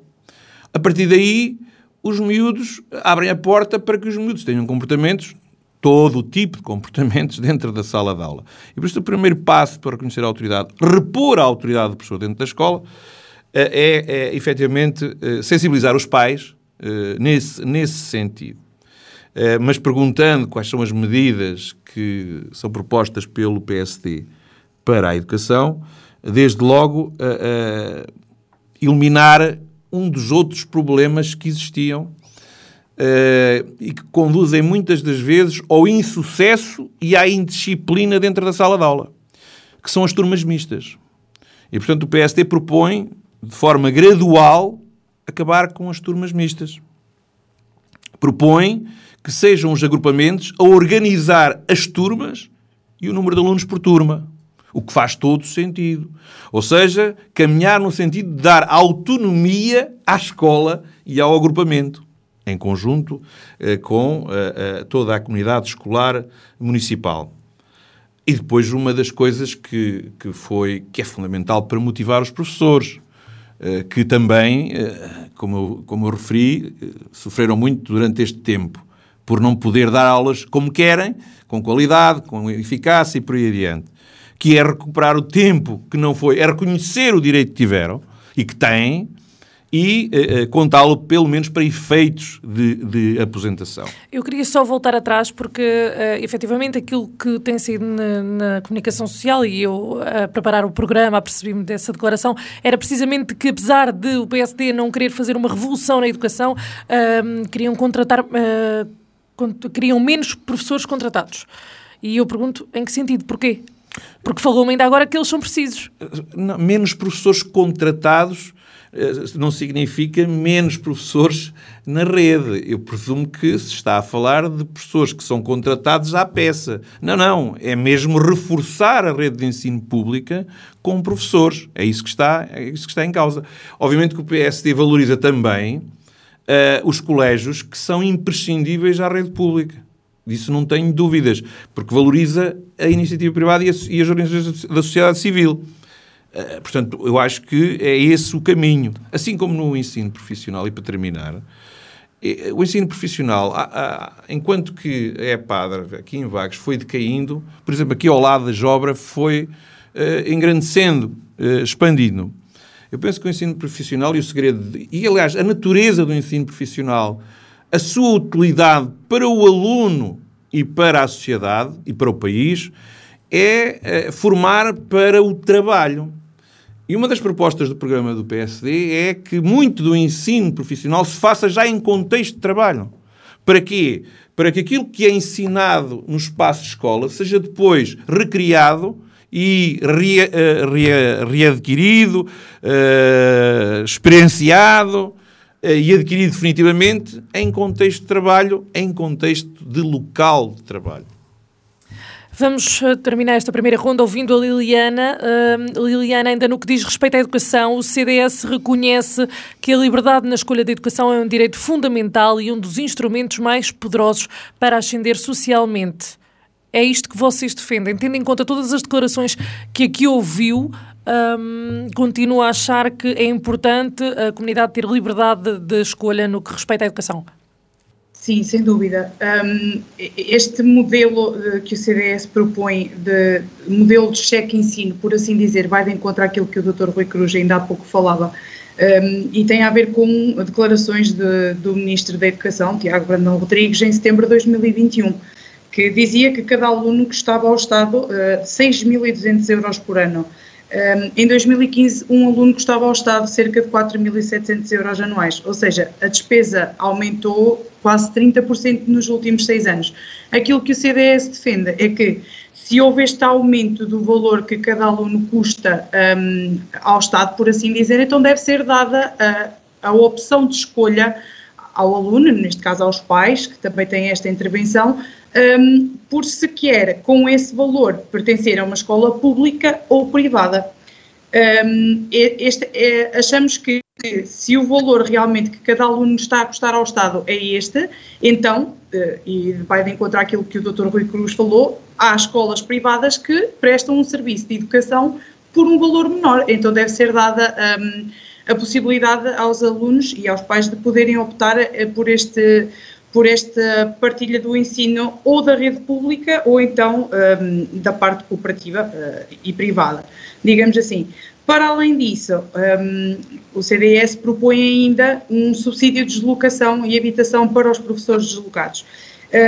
A partir daí, os miúdos abrem a porta para que os miúdos tenham comportamentos, todo o tipo de comportamentos dentro da sala de aula. E por isso o primeiro passo para reconhecer a autoridade, repor a autoridade do professor dentro da escola, é, é efetivamente sensibilizar os pais nesse, nesse sentido. Mas perguntando quais são as medidas que são propostas pelo PSD para a educação, desde logo uh, eliminar um dos outros problemas que existiam uh, e que conduzem muitas das vezes ao insucesso e à indisciplina dentro da sala de aula, que são as turmas mistas. E, portanto, o PSD propõe, de forma gradual, acabar com as turmas mistas. Propõe que sejam os agrupamentos a organizar as turmas e o número de alunos por turma. O que faz todo sentido. Ou seja, caminhar no sentido de dar autonomia à escola e ao agrupamento, em conjunto eh, com eh, eh, toda a comunidade escolar municipal. E depois uma das coisas que, que, foi, que é fundamental para motivar os professores, que também, como eu, como eu referi, sofreram muito durante este tempo por não poder dar aulas como querem, com qualidade, com eficácia e por aí adiante. Que é recuperar o tempo que não foi, é reconhecer o direito que tiveram e que têm e eh, contá-lo pelo menos para efeitos de, de, aposentação. Eu queria só voltar atrás porque uh, efetivamente aquilo que tem sido na, na comunicação social e eu a preparar o programa apercebi-me dessa declaração era precisamente que apesar de o PSD não querer fazer uma revolução na educação, uh, queriam contratar uh, queriam menos professores contratados. E eu pergunto, em que sentido? Porquê? Porque falou-me ainda agora que eles são precisos. Não, menos professores contratados não significa menos professores na rede. Eu presumo que se está a falar de professores que são contratados à peça. Não, não. É mesmo reforçar a rede de ensino pública com professores. É isso que está, é isso que está em causa. Obviamente que o PSD valoriza também uh, os colégios que são imprescindíveis à rede pública. Disso não tenho dúvidas, porque valoriza a iniciativa privada e, e as organizações da sociedade civil. Uh, portanto, eu acho que é esse o caminho. Assim como no ensino profissional, e para terminar, eh, o ensino profissional, enquanto que é padre aqui em Vagos foi decaindo, por exemplo, aqui ao lado da Jobra foi engrandecendo, expandindo. Eu penso que o ensino profissional e o segredo, de, e aliás, a natureza do ensino profissional, a sua utilidade para o aluno e para a sociedade e para o país, é formar para o trabalho. E uma das propostas do programa do PSD é que muito do ensino profissional se faça já em contexto de trabalho. Para quê? Para que aquilo que é ensinado no espaço de escola seja depois recriado e re, uh, re, readquirido, uh, experienciado uh, e adquirido definitivamente em contexto de trabalho, em contexto de local de trabalho. Vamos terminar esta primeira ronda ouvindo a Liliana. Uh, Liliana, ainda no que diz respeito à educação, o CDS reconhece que a liberdade na escolha da educação é um direito fundamental e um dos instrumentos mais poderosos para ascender socialmente é isto que vocês defendem, tendo em conta todas as declarações que aqui ouviu, um, continuo a achar que é importante a comunidade ter liberdade de, de escolha no que respeita à educação. Sim, sem dúvida. Um, este modelo eh, que o CDS propõe, de modelo de cheque-ensino, por assim dizer, vai de encontro àquilo que o Dr. Rui Cruz ainda há pouco falava, um, e tem a ver com declarações de, do Ministro da Educação, Tiago Brandão Rodrigues, em setembro de 2021 que dizia que cada aluno custava ao Estado uh, eh, 6.200 euros por ano. Um, em 2015, um aluno custava ao Estado cerca de 4.700 euros anuais, ou seja, a despesa aumentou quase 30% nos últimos seis anos. Aquilo que o CDS defende é que se houve este aumento do valor que cada aluno custa um, ao Estado, por assim dizer, então deve ser dada a, a opção de escolha ao aluno, neste caso aos pais, que também têm esta intervenção, um, por se quer, com esse valor, pertencer a uma escola pública ou privada. Um, este, é, achamos que, que, se o valor realmente que cada aluno está a custar ao Estado é este, então, uh, e vai de encontrar aquilo que o Dr. Rui Cruz falou, há escolas privadas que prestam um serviço de educação por um valor menor, então deve ser dada um, a possibilidade aos alunos e aos pais de poderem optar uh, por este por esta partilha do ensino ou da rede pública ou então um, da parte cooperativa uh, e privada, digamos assim. Para além disso, um, o CDS propõe ainda um subsídio de deslocação e habitação para os professores deslocados.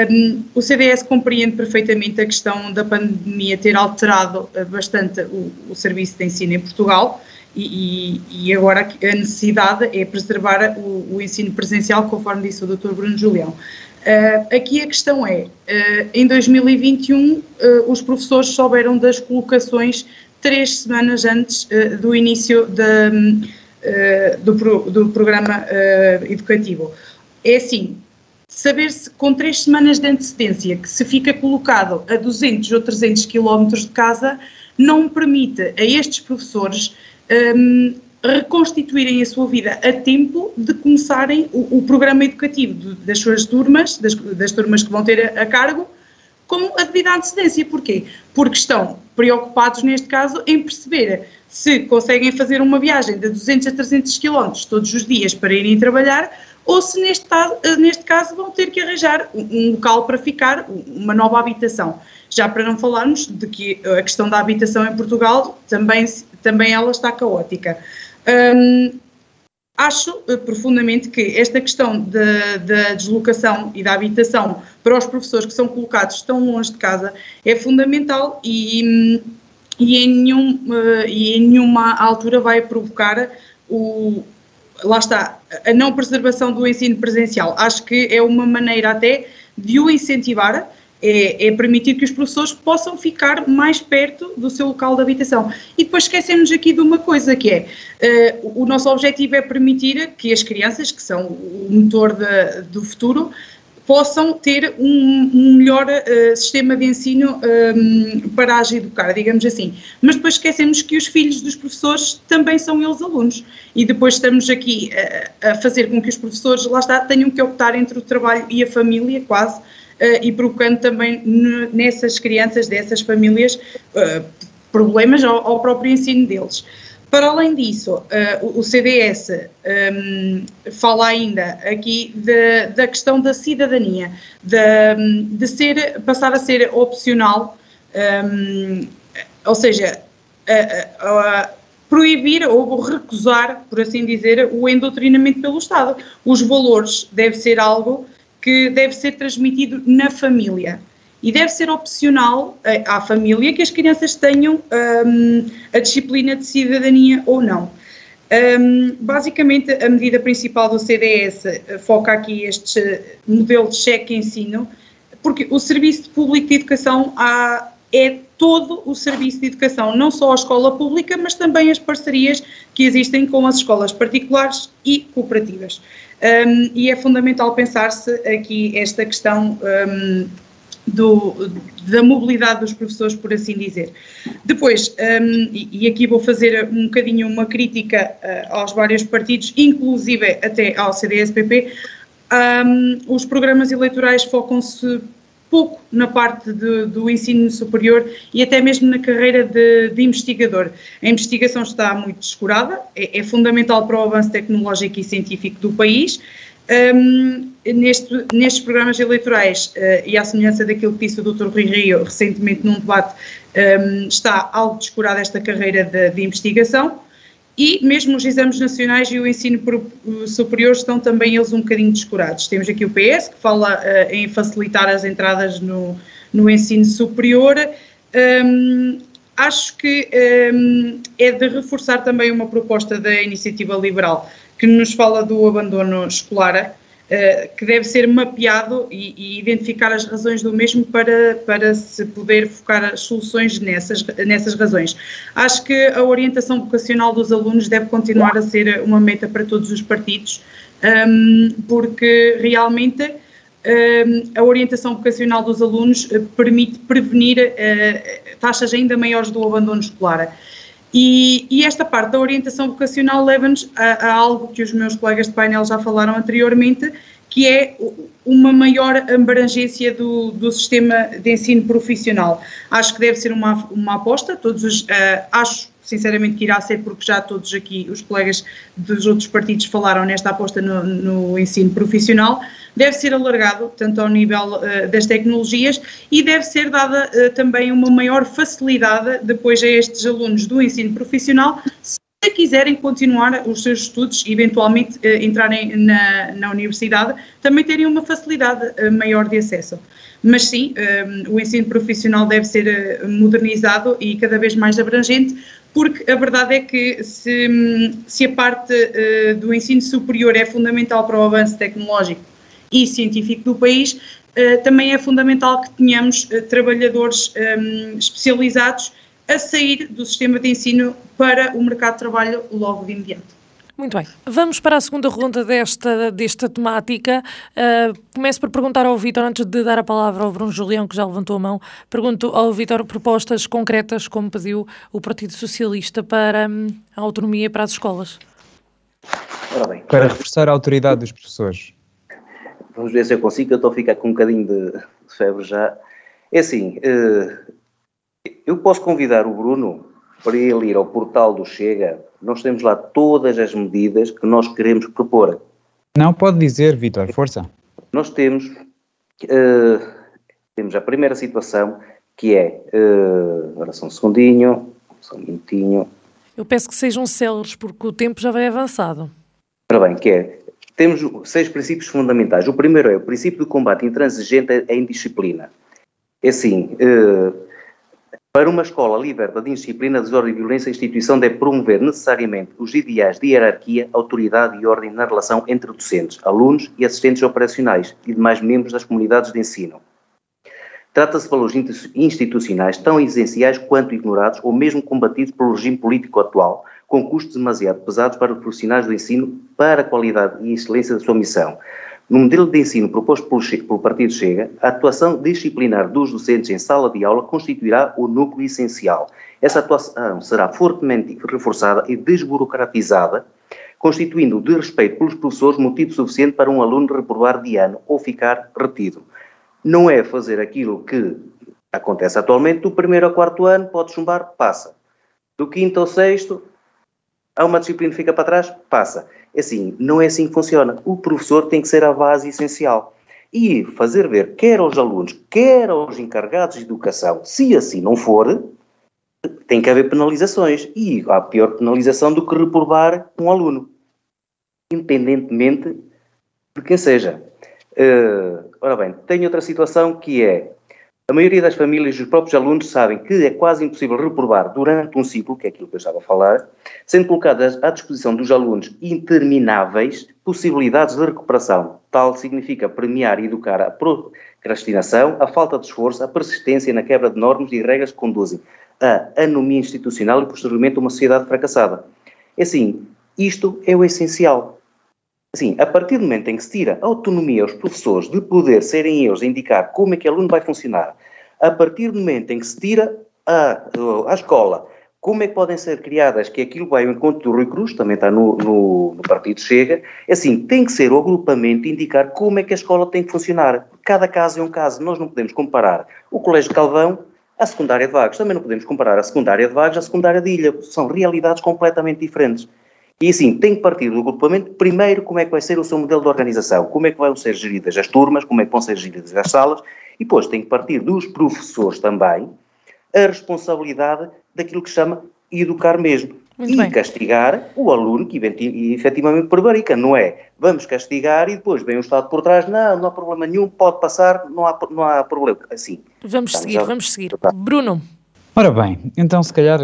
Um, o CDS compreende perfeitamente a questão da pandemia ter alterado uh, bastante o, o serviço de ensino em Portugal, e, e, agora a necessidade é preservar o, o, ensino presencial, conforme disse o Dr. Bruno Julião. Uh, aqui a questão é, uh, em 2021 uh, os professores souberam das colocações três semanas antes do início do, pro, do, programa educativo. É assim, saber-se com três semanas de antecedência que se fica colocado a 200 ou 300 quilómetros de casa não permite a estes professores um, reconstituírem a sua vida a tempo de começarem o, o programa educativo das suas turmas, das, das, turmas que vão ter a, a cargo, com a devida antecedência. Porquê? Porque estão preocupados, neste caso, em perceber se conseguem fazer uma viagem de 200 a 300 km todos os dias para irem trabalhar ou se neste, neste caso vão ter que arranjar um local para ficar, uma nova habitação. Já para não falarmos de que a questão da habitação em Portugal também, também ela está caótica. Hum, acho eh, profundamente que esta questão da deslocação e da habitação para os professores que são colocados tão longe de casa é fundamental e, e, em, nenhum, eh, e em nenhuma altura vai provocar o, lá está, a não preservação do ensino presencial. Acho que é uma maneira até de o incentivar é, é, permitir que os professores possam ficar mais perto do seu local de habitação. E depois esquecemos aqui de uma coisa que é, uh, o nosso objetivo é permitir que as crianças, que são o motor de, do futuro, possam ter um, um melhor uh, sistema de ensino um, para as educar, digamos assim. Mas depois esquecemos que os filhos dos professores também são eles alunos. E depois estamos aqui uh, a fazer com que os professores, lá está, tenham que optar entre o trabalho e a família, quase, e provocando também nessas crianças, dessas famílias, uh, problemas ao, ao, próprio ensino deles. Para além disso, uh, o CDS um, fala ainda aqui de, da questão da cidadania, de, de, ser, passar a ser opcional, um, ou seja, proibir ou recusar, por assim dizer, o endoctrinamento pelo Estado. Os valores deve ser algo que deve ser transmitido na família. E deve ser opcional eh, à família que as crianças tenham um, a disciplina de cidadania ou não. Um, basicamente, a medida principal do CDS eh, foca aqui este modelo de cheque-ensino, porque o Serviço Público de Educação há, é todo o serviço de educação, não só a escola pública, mas também as parcerias que existem com as escolas particulares e cooperativas. Um, e é fundamental pensar-se aqui esta questão um, do, da mobilidade dos professores, por assim dizer. Depois, um, e, aqui vou fazer um bocadinho uma crítica uh, aos vários partidos, inclusive até ao CDS-PP, os programas eleitorais focam-se pouco na parte de, do ensino superior e até mesmo na carreira de, de investigador. A investigação está muito descurada, é, é, fundamental para o avanço tecnológico e científico do país. Um, neste, nestes programas eleitorais, uh, e à semelhança daquilo que disse o Dr. Rui Rio recentemente num debate, um, está algo descurada esta carreira de, de investigação e mesmo os exames nacionais e o ensino superior estão também eles um bocadinho descurados. Temos aqui o PS, que fala uh, em facilitar as entradas no, no ensino superior. Um, acho que um, é de reforçar também uma proposta da iniciativa liberal que nos fala do abandono escolar, uh, que deve ser mapeado e, e, identificar as razões do mesmo para, para se poder focar as soluções nessas, nessas razões. Acho que a orientação vocacional dos alunos deve continuar a ser uma meta para todos os partidos, um, porque realmente a orientação vocacional dos alunos eh, permite prevenir eh, taxas ainda maiores do abandono escolar. E, e esta parte da orientação vocacional leva-nos a, a, algo que os meus colegas de painel já falaram anteriormente, que é uma maior abrangência do, do sistema de ensino profissional. Acho que deve ser uma, uma aposta, todos os, uh, acho sinceramente que irá ser porque já todos aqui, os colegas dos outros partidos falaram nesta aposta no, no ensino profissional, deve ser alargado tanto ao nível uh, das tecnologias e deve ser dada uh, também uma maior facilidade depois a estes alunos do ensino profissional se quiserem continuar os seus estudos e eventualmente uh, entrarem na, na universidade, também terem uma facilidade maior de acesso. Mas sim, o ensino profissional deve ser modernizado e cada vez mais abrangente, porque a verdade é que se, se a parte uh, do ensino superior é fundamental para o avanço tecnológico e científico do país, uh, também é fundamental que tenhamos uh, trabalhadores um, ehm, especializados a sair do sistema de ensino para o mercado de trabalho logo de imediato. Muito bem. Vamos para a segunda ronda desta, desta temática. Uh, começo por perguntar ao Vítor, antes de dar a palavra ao Bruno Julião, que já levantou a mão, pergunto ao Vítor propostas concretas, como pediu o Partido Socialista, para um, a autonomia para as escolas. Bem, para reforçar a autoridade dos professores. Vamos ver se eu consigo, eu estou a ficar com um bocadinho de, de febre já. É assim, uh, eu posso convidar o Bruno para ele ir ao portal do Chega, nós temos lá todas as medidas que nós queremos propor. Não, pode dizer, Vitor, força. Nós temos, uh, temos a primeira situação, que é, uh, agora só um segundinho, só um minutinho. Eu peço que sejam céleres, porque o tempo já vai avançado. Ora bem, que é, temos seis princípios fundamentais. O primeiro é o princípio do combate intransigente à indisciplina. É assim, uh, para uma escola liberta de indisciplina, desordem e violência, a instituição deve promover necessariamente os ideais de hierarquia, autoridade e ordem na relação entre docentes, alunos e assistentes operacionais e demais membros das comunidades de ensino. Trata-se de valores institucionais tão essenciais quanto ignorados ou mesmo combatidos pelo regime político atual, com custos demasiado pesados para os profissionais do ensino para a qualidade e excelência da sua missão, no modelo de ensino proposto pelo, pelo Partido Chega, a atuação disciplinar dos docentes em sala de aula constituirá o núcleo essencial. Essa atuação será fortemente reforçada e desburocratizada, constituindo de respeito pelos professores motivo suficiente para um aluno reprovar de ano ou ficar retido. Não é fazer aquilo que acontece atualmente, do primeiro ao quarto ano pode chumbar, passa. Do quinto ao sexto, há uma disciplina que fica para trás, passa. É assim, não é assim que funciona. O professor tem que ser a base essencial. E fazer ver, quer aos alunos, quer aos encarregados de educação, se assim não for, tem que haver penalizações. E há pior penalização do que reprovar um aluno, independentemente de quem seja. Uh, ora bem, tem outra situação que é a maioria das famílias e os próprios alunos sabem que é quase impossível reprovar durante um ciclo, que é aquilo que eu estava a falar, sendo colocadas à disposição dos alunos intermináveis possibilidades de recuperação. Tal significa premiar e educar a procrastinação, a falta de esforço, a persistência na quebra de normas e regras que conduzem à anomia institucional e posteriormente a uma sociedade fracassada. Assim, isto é o essencial. Assim, a partir do momento em que se tira autonomia aos professores de poder serem eles a indicar como é que o aluno vai funcionar, a partir do momento em que se tira a, a escola como é que podem ser criadas, que aquilo vai ao encontro do Rui Cruz, também está no, no, no, Partido Chega, é assim, tem que ser o agrupamento indicar como é que a escola tem que funcionar. Cada caso é um caso, nós não podemos comparar o Colégio Calvão à secundária de Vagos, também não podemos comparar a secundária de Vagos à secundária de Ilha, são realidades completamente diferentes. E assim, tem que partir do agrupamento, primeiro, como é que vai ser o seu modelo de organização, como é que vão ser geridas as turmas, como é que vão ser geridas as salas, e depois tem que partir dos professores também a responsabilidade daquilo que se chama educar mesmo. Muito e bem. castigar o aluno que efetivamente prevarica, não é? Vamos castigar e depois vem o Estado por trás, não, não há problema nenhum, pode passar, não há, não há problema. Assim. Vamos seguir, vamos seguir. Bruno. Ora bem, então se calhar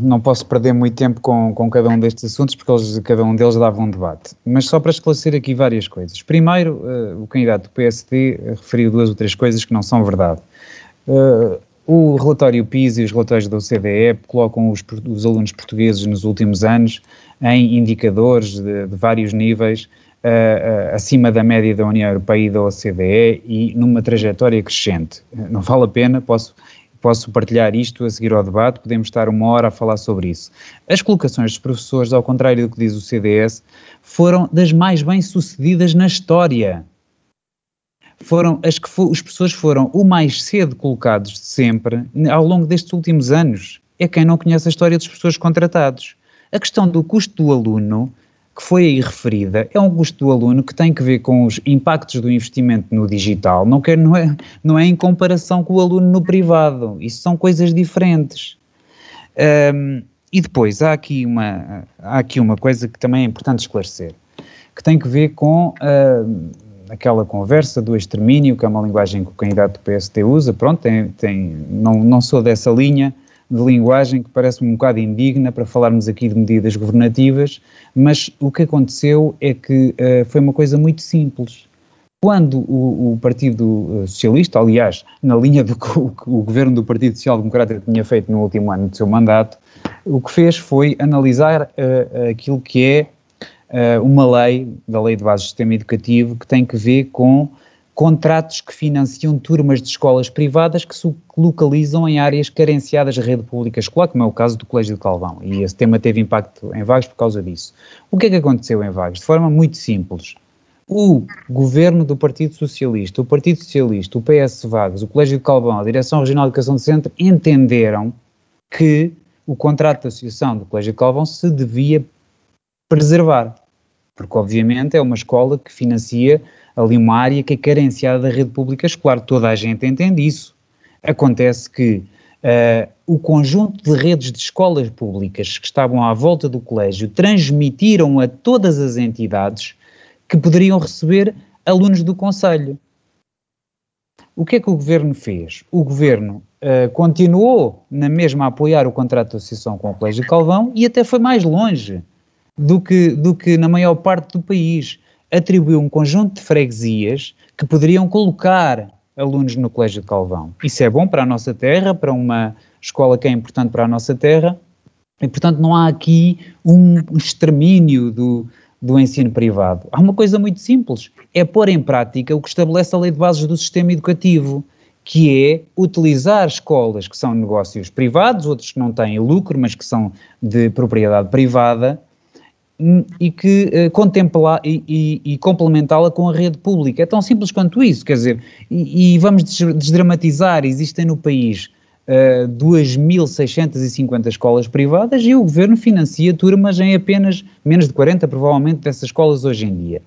não posso perder muito tempo com, com cada um destes assuntos, porque eles, cada um deles dava um debate. Mas só para esclarecer aqui várias coisas. Primeiro, uh, o candidato do PSD referiu duas ou três coisas que não são verdade. Uh, o relatório PISA e os relatórios da OCDE colocam os, os, alunos portugueses nos últimos anos em indicadores de, de vários níveis uh, acima da média da União Europeia e da OCDE e numa trajetória crescente. Não vale a pena, posso posso partilhar isto a seguir ao debate, podemos estar uma hora a falar sobre isso. As colocações dos professores, ao contrário do que diz o CDS, foram das mais bem-sucedidas na história. Foram as que os professores foram o mais cedo colocados de sempre ao longo destes últimos anos. É quem não conhece a história dos professores contratados. A questão do custo do aluno que foi aí referida é um custo do aluno que tem que ver com os impactos do investimento no digital, não, quer, não, é, não é em comparação com o aluno no privado, isso são coisas diferentes. Um, e depois há aqui, uma, há aqui uma coisa que também é importante esclarecer, que tem que ver com uh, aquela conversa do extermínio, que é uma linguagem que o candidato do PST usa, pronto, tem, tem, não, não sou dessa linha, de linguagem que parece-me um bocado indigna para falarmos aqui de medidas governativas, mas o que aconteceu é que uh, foi uma coisa muito simples. Quando o, o, Partido eh, Socialista, aliás, na linha do que o, o governo do Partido Social Democrata tinha feito no último ano do seu mandato, o que fez foi analisar uh, aquilo que é uh, uma lei, da Lei de Base do Sistema Educativo, que tem que ver com contratos que financiam turmas de escolas privadas que se localizam em áreas carenciadas da rede pública escolar, como é o caso do Colégio de Calvão, e esse tema teve impacto em Vagos por causa disso. O que é que aconteceu em Vagos? De forma muito simples. O governo do Partido Socialista, o Partido Socialista, o PS Vagos, o Colégio de Calvão, a Direção Regional de Educação do Centro entenderam que o contrato de associação do Colégio de Calvão se devia preservar, porque obviamente é uma escola que financia ali uma área que é carenciada da rede pública escolar. Toda a gente entende isso. Acontece que uh, o conjunto de redes de escolas públicas que estavam à volta do colégio transmitiram a todas as entidades que poderiam receber alunos do Conselho. O que é que o governo fez? O governo uh, continuou na mesma a apoiar o contrato de associação com o Colégio Calvão e até foi mais longe do que, do que na maior parte do país atribuiu um conjunto de freguesias que poderiam colocar alunos no Colégio de Calvão. Isso é bom para a nossa terra, para uma escola que é importante para a nossa terra, e portanto não há aqui um extermínio do, do ensino privado. Há uma coisa muito simples, é pôr em prática o que estabelece a lei de bases do sistema educativo, que é utilizar escolas que são negócios privados, outros que não têm lucro, mas que são de propriedade privada, e que uh, contemplar e, e, e complementá-la com a rede pública. É tão simples quanto isso, quer dizer, e, e vamos desdramatizar, existem no país uh, eh, 2.650 escolas privadas e o governo financia turmas em apenas menos de 40, provavelmente, dessas escolas hoje em dia.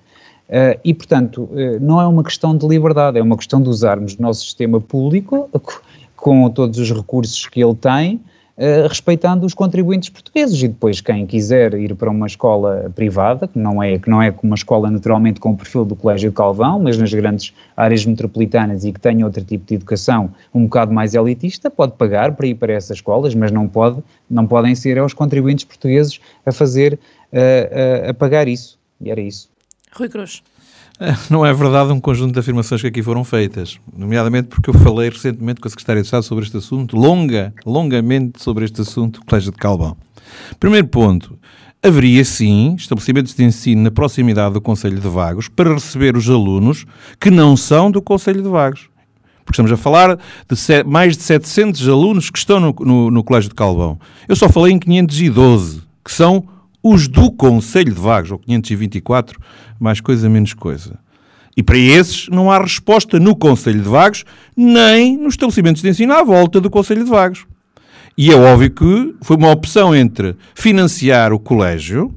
Uh, e, portanto, não é uma questão de liberdade, é uma questão de usarmos o nosso sistema público, com todos os recursos que ele tem, Uh, respeitando os contribuintes portugueses e depois quem quiser ir para uma escola privada, que não é, que não é uma escola naturalmente com o perfil do Colégio Calvão, mas nas grandes áreas metropolitanas e que tenha outro tipo de educação um bocado mais elitista, pode pagar para ir para essas escolas, mas não, pode, não podem ser os contribuintes portugueses a fazer, uh, uh, a pagar isso. E era isso. Rui Cruz. Não é verdade um conjunto de afirmações que aqui foram feitas, nomeadamente porque eu falei recentemente com a Secretária de Estado sobre este assunto, longa, longamente sobre este assunto, Colégio de Calvão. Primeiro ponto, haveria sim estabelecimentos de ensino na proximidade do Conselho de Vagos para receber os alunos que não são do Conselho de Vagos. Porque estamos a falar de mais de 700 alunos que estão no, no, no Colégio de Calvão. Eu só falei em 512, que são os do Conselho de Vagos, ou 524, mais coisa menos coisa. E para esses não há resposta no Conselho de Vagos, nem nos estabelecimentos de ensino à volta do Conselho de Vagos. E é óbvio que foi uma opção entre financiar o colégio,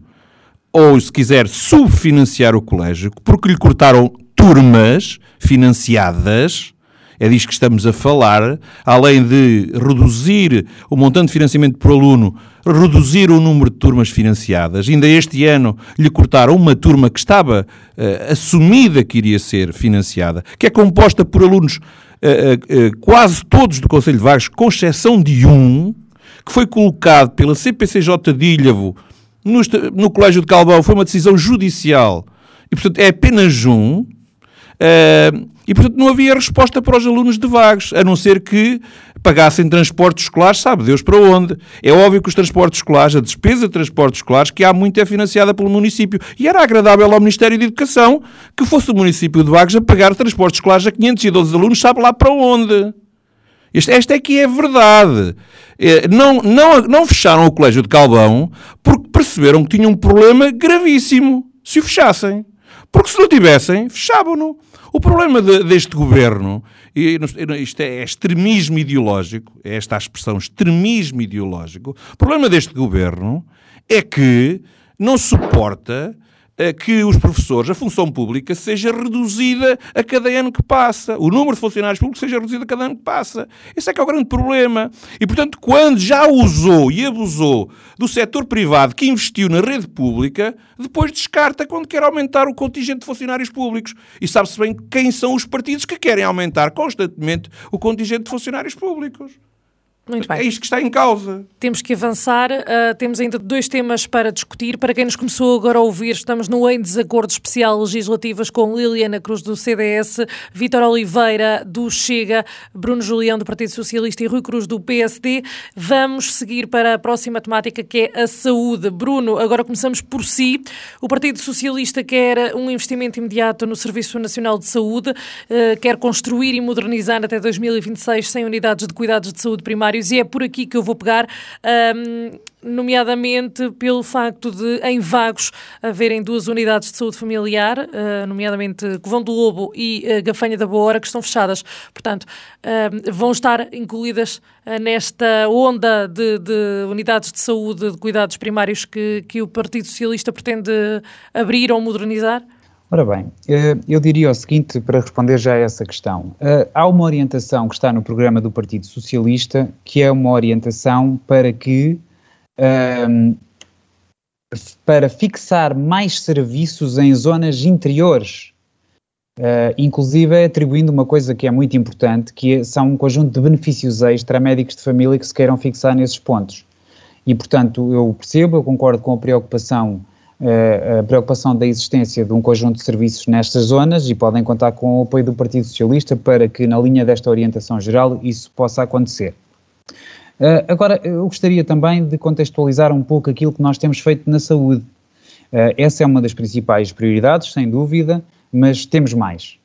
ou, se quiser, subfinanciar o colégio, porque lhe cortaram turmas financiadas é disso que estamos a falar, além de reduzir o montante de financiamento por aluno, reduzir o número de turmas financiadas. Ainda este ano lhe cortaram uma turma que estava uh, assumida que iria ser financiada, que é composta por alunos uh, uh, quase todos do Conselho de Vagos, com exceção de um, que foi colocado pela CPCJ de Ilhavo no, no Colégio de Calvão, foi uma decisão judicial, e portanto é apenas um, uh, e portanto não havia resposta para os alunos de Vagos, a não ser que pagassem transportes escolares, sabe Deus para onde. É óbvio que os transportes escolares, a despesa de transportes escolares, que há muito é financiada pelo município. E era agradável ao Ministério de Educação que fosse o município de Vagos a pagar transportes escolares a 512 alunos, sabe lá para onde. Este, esta é que é verdade. É, não, não, não fecharam o Colégio de Calvão porque perceberam que tinham um problema gravíssimo se o fechassem. Porque se não tivessem, fechavam-no. O problema de, deste governo, isto é extremismo ideológico, é esta a expressão extremismo ideológico, o problema deste governo é que não suporta que os professores, a função pública, seja reduzida a cada ano que passa. O número de funcionários públicos seja reduzido a cada ano que passa. Esse é que é o grande problema. E, portanto, quando já usou e abusou do setor privado que investiu na rede pública, depois descarta quando quer aumentar o contingente de funcionários públicos. E sabe-se bem quem são os partidos que querem aumentar constantemente o contingente de funcionários públicos. Muito bem. É isto que está em causa. Temos que avançar. Uh, temos ainda dois temas para discutir. Para quem nos começou agora a ouvir, estamos no Em Desacordo Especial Legislativas com Liliana Cruz do CDS, Vítor Oliveira do Chega, Bruno Julião do Partido Socialista e Rui Cruz do PSD. Vamos seguir para a próxima temática que é a saúde. Bruno, agora começamos por si. O Partido Socialista quer um investimento imediato no Serviço Nacional de Saúde, uh, quer construir e modernizar até 2026 100 unidades de cuidados de saúde e é por aqui que eu vou pegar, um, nomeadamente pelo facto de, em Vagos, haverem duas unidades de saúde familiar, uh, nomeadamente Covão do Lobo e uh, Gafanha da Boa que estão fechadas. Portanto, vão estar incluídas nesta onda de, de, unidades de saúde, de cuidados primários que, que o Partido Socialista pretende abrir ou modernizar? Ora bem, eh, eu diria o seguinte para responder já a essa questão. Eh, há uma orientação que está no programa do Partido Socialista que é uma orientação para que ehm, para fixar mais serviços em zonas interiores, uh, inclusive atribuindo uma coisa que é muito importante, que é, são um conjunto de benefícios extra a médicos de família que se queiram fixar nesses pontos. E, portanto, eu percebo, eu concordo com a preocupação a preocupação da existência de um conjunto de serviços nestas zonas e podem contar com o apoio do Partido Socialista para que, na linha desta orientação geral, isso possa acontecer. Uh, agora, eu gostaria também de contextualizar um pouco aquilo que nós temos feito na saúde. Uh, essa é uma das principais prioridades, sem dúvida, mas temos mais.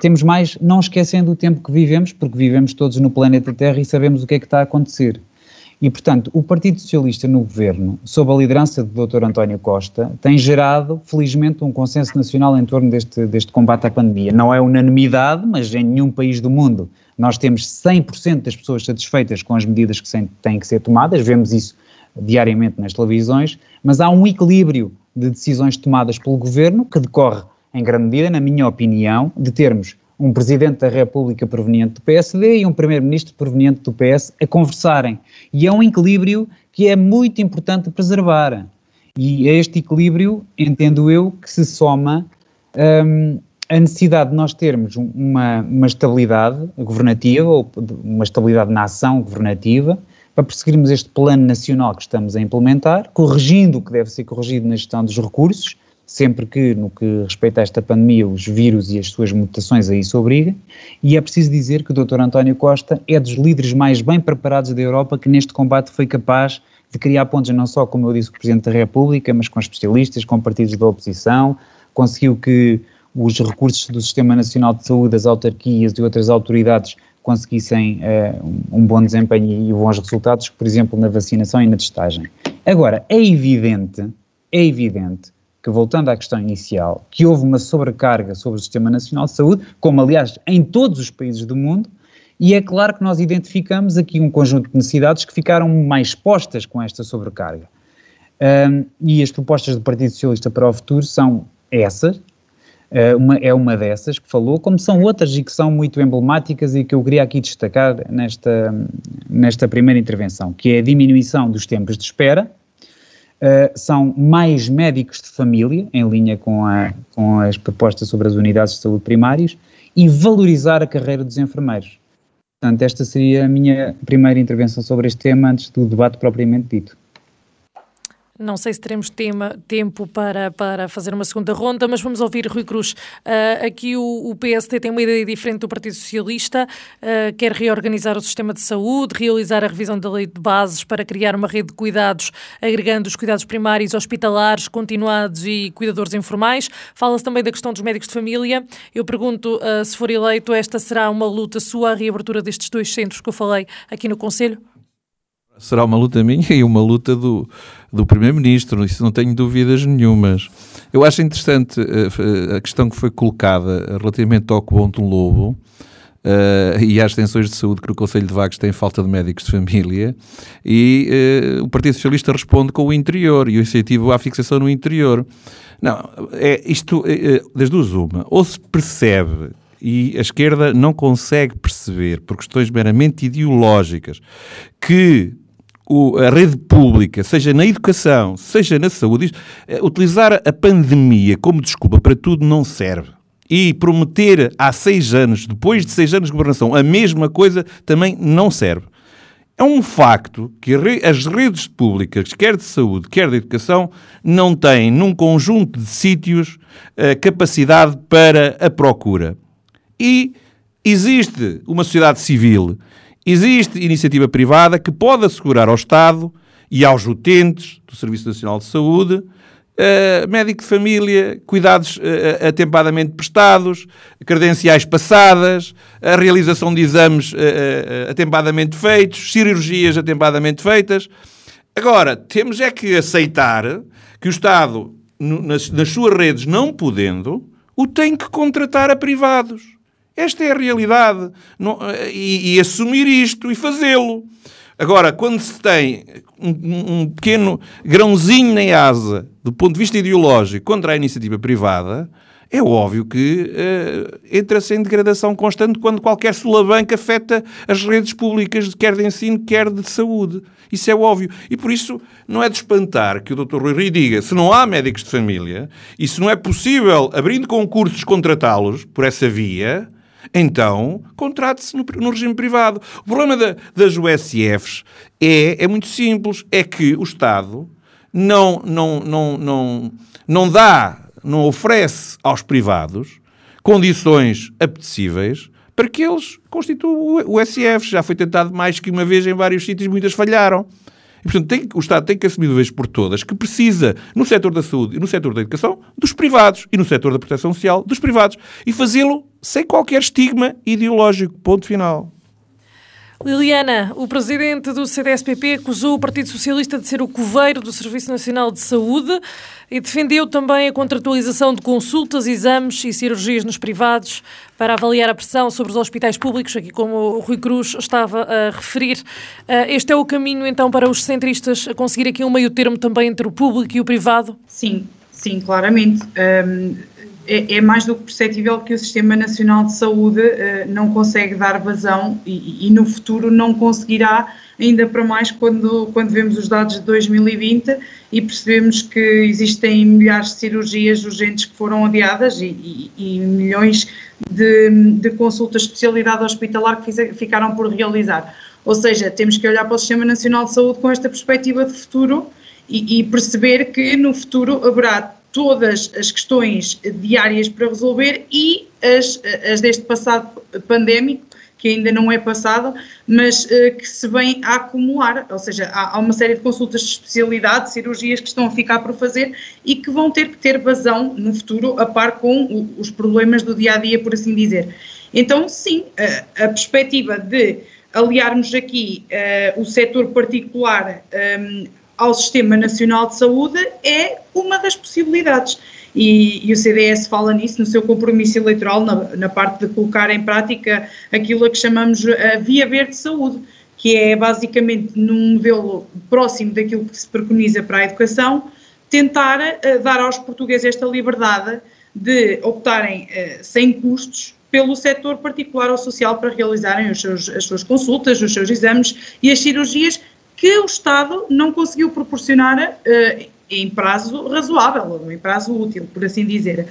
Temos mais, não esquecendo o tempo que vivemos, porque vivemos todos no planeta Terra e sabemos o que é que está a acontecer. E, portanto, o Partido Socialista no governo, sob a liderança do Dr. António Costa, tem gerado, felizmente, um consenso nacional em torno deste, deste combate à pandemia. Não é unanimidade, mas em nenhum país do mundo nós temos 100% das pessoas satisfeitas com as medidas que têm que ser tomadas, vemos isso diariamente nas televisões, mas há um equilíbrio de decisões tomadas pelo governo que decorre, em grande medida, na minha opinião, de termos um Presidente da República proveniente do PSD e um Primeiro-Ministro proveniente do PS a conversarem. E é um equilíbrio que é muito importante preservar. E a este equilíbrio, entendo eu, que se soma um, a necessidade de nós termos uma, uma estabilidade governativa, ou uma estabilidade na ação governativa, para perseguirmos este plano nacional que estamos a implementar, corrigindo o que deve ser corrigido na gestão dos recursos, sempre que, no que respeita a esta pandemia, os vírus e as suas mutações a isso obriguem, e é preciso dizer que o Dr. António Costa é dos líderes mais bem preparados da Europa que neste combate foi capaz de criar pontos não só, como eu disse, com o Presidente da República, mas com especialistas, com partidos da oposição, conseguiu que os recursos do Sistema Nacional de Saúde, as autarquias e outras autoridades conseguissem uh, um bom desempenho e bons resultados, por exemplo, na vacinação e na testagem. Agora, é evidente, é evidente que, voltando à questão inicial, que houve uma sobrecarga sobre o Sistema Nacional de Saúde, como aliás em todos os países do mundo, e é claro que nós identificamos aqui um conjunto de necessidades que ficaram mais postas com esta sobrecarga. Um, e as propostas do Partido Socialista para o futuro são essas, uh, uma, é uma dessas que falou, como são outras e que são muito emblemáticas e que eu queria aqui destacar nesta, nesta primeira intervenção, que é a diminuição dos tempos de espera, Uh, são mais médicos de família, em linha com, a, com as propostas sobre as unidades de saúde primárias, e valorizar a carreira dos enfermeiros. Portanto, esta seria a minha primeira intervenção sobre este tema antes do debate propriamente dito. Não sei se teremos tema, tempo para, para fazer uma segunda ronda, mas vamos ouvir Rui Cruz. Uh, aqui o, o, PSD tem uma ideia diferente do Partido Socialista, uh, quer reorganizar o sistema de saúde, realizar a revisão da lei de bases para criar uma rede de cuidados, agregando os cuidados primários, hospitalares, continuados e cuidadores informais. Fala-se também da questão dos médicos de família. Eu pergunto, uh, se for eleito, esta será uma luta sua, a reabertura destes dois centros que eu falei aqui no Conselho? Será uma luta minha e uma luta do, do Primeiro-Ministro, isso não tenho dúvidas nenhumas. Eu acho interessante uh, a questão que foi colocada relativamente ao Cobom do Lobo uh, e às extensões de saúde que no Conselho de Vagos tem falta de médicos de família e uh, o Partido Socialista responde com o interior e o incentivo à fixação no interior. Não, é isto, é, das duas uma, ou se percebe e a esquerda não consegue perceber, por questões meramente ideológicas, que o, a rede pública, seja na educação, seja na saúde, é, utilizar a pandemia como desculpa para tudo não serve. E prometer há seis anos, depois de seis anos de governação, a mesma coisa também não serve. É um facto que as redes públicas, quer de saúde, quer de educação, não têm, num conjunto de sítios, a capacidade para a procura. E existe uma sociedade civil Existe iniciativa privada que pode assegurar ao Estado e aos utentes do Serviço Nacional de Saúde uh, médico de família, cuidados uh, atempadamente prestados, credenciais passadas, a realização de exames uh, atempadamente feitos, cirurgias atempadamente feitas. Agora, temos é que aceitar que o Estado, nas, nas suas redes não podendo, o tem que contratar a privados. Esta é a realidade. Não, e, e, assumir isto e fazê-lo. Agora, quando se tem um, um, pequeno grãozinho na asa, do ponto de vista ideológico, contra a iniciativa privada, é óbvio que uh, entra-se em degradação constante quando qualquer sulavanca afeta as redes públicas, quer de ensino, quer de saúde. Isso é óbvio. E por isso não é de espantar que o Dr. Rui Rui diga se não há médicos de família e se não é possível, abrindo concursos, contratá-los por essa via, então contrate-se no, no, regime privado. O problema da, das USFs é, é muito simples, é que o Estado não, não, não, não, não dá, não oferece aos privados condições apetecíveis para que eles constituam o. Já foi tentado mais que uma vez em vários sítios, muitas falharam. E, portanto, tem, o Estado tem que assumir de vez por todas que precisa, no setor da saúde e no setor da educação, dos privados e no setor da proteção social, dos privados. E fazê-lo sem qualquer estigma ideológico. Ponto final. Liliana, o presidente do CDSPP acusou o Partido Socialista de ser o coveiro do Serviço Nacional de Saúde e defendeu também a contratualização de consultas, exames e cirurgias nos privados para avaliar a pressão sobre os hospitais públicos, aqui como o Rui Cruz estava a referir. Eh, este é o caminho então para os centristas conseguir aqui um meio termo também entre o público e o privado? Sim, sim, claramente. Um é, é, mais do que perceptível que o Sistema Nacional de Saúde uh, não consegue dar vazão e, e, no futuro não conseguirá, ainda para mais quando, quando vemos os dados de 2020 e percebemos que existem milhares de cirurgias urgentes que foram adiadas e, e, e milhões de, de, consultas de especialidade hospitalar que ficaram por realizar. Ou seja, temos que olhar para o Sistema Nacional de Saúde com esta perspectiva de futuro e, e perceber que no futuro haverá todas as questões diárias para resolver e as, as deste passado pandémico, que ainda não é passado, mas uh, que se vem a acumular, ou seja, há, há, uma série de consultas de especialidade, cirurgias que estão a ficar por fazer e que vão ter que ter vazão no futuro, a par com o, os problemas do dia a dia, por assim dizer. Então, sim, a, a perspectiva de aliarmos aqui uh, o setor particular um, ao Sistema Nacional de Saúde é uma das possibilidades. E, e, o CDS fala nisso no seu compromisso eleitoral, na, na, parte de colocar em prática aquilo a que chamamos a Via Verde de Saúde, que é basicamente num modelo próximo daquilo que se preconiza para a educação, tentar uh, dar aos portugueses esta liberdade de optarem uh, sem custos pelo setor particular ou social para realizarem seus, as suas consultas, os seus exames e as cirurgias que o Estado não conseguiu proporcionar uh, em prazo razoável, em prazo útil, por assim dizer.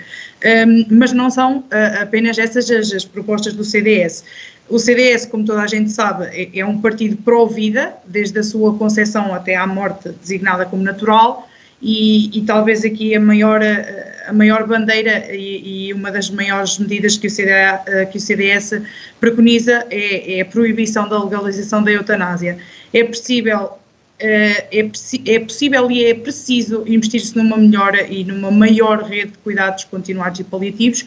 Um, mas não são uh, apenas essas as, as, propostas do CDS. O CDS, como toda a gente sabe, é, é um partido pró-vida, desde a sua concepção até à morte designada como natural, e, e, talvez aqui a maior, a maior bandeira e, e, uma das maiores medidas que o, CDA, que o CDS preconiza é, é, a proibição da legalização da eutanásia. É possível, é, é possível e é preciso investir-se numa melhora e numa maior rede de cuidados continuados e paliativos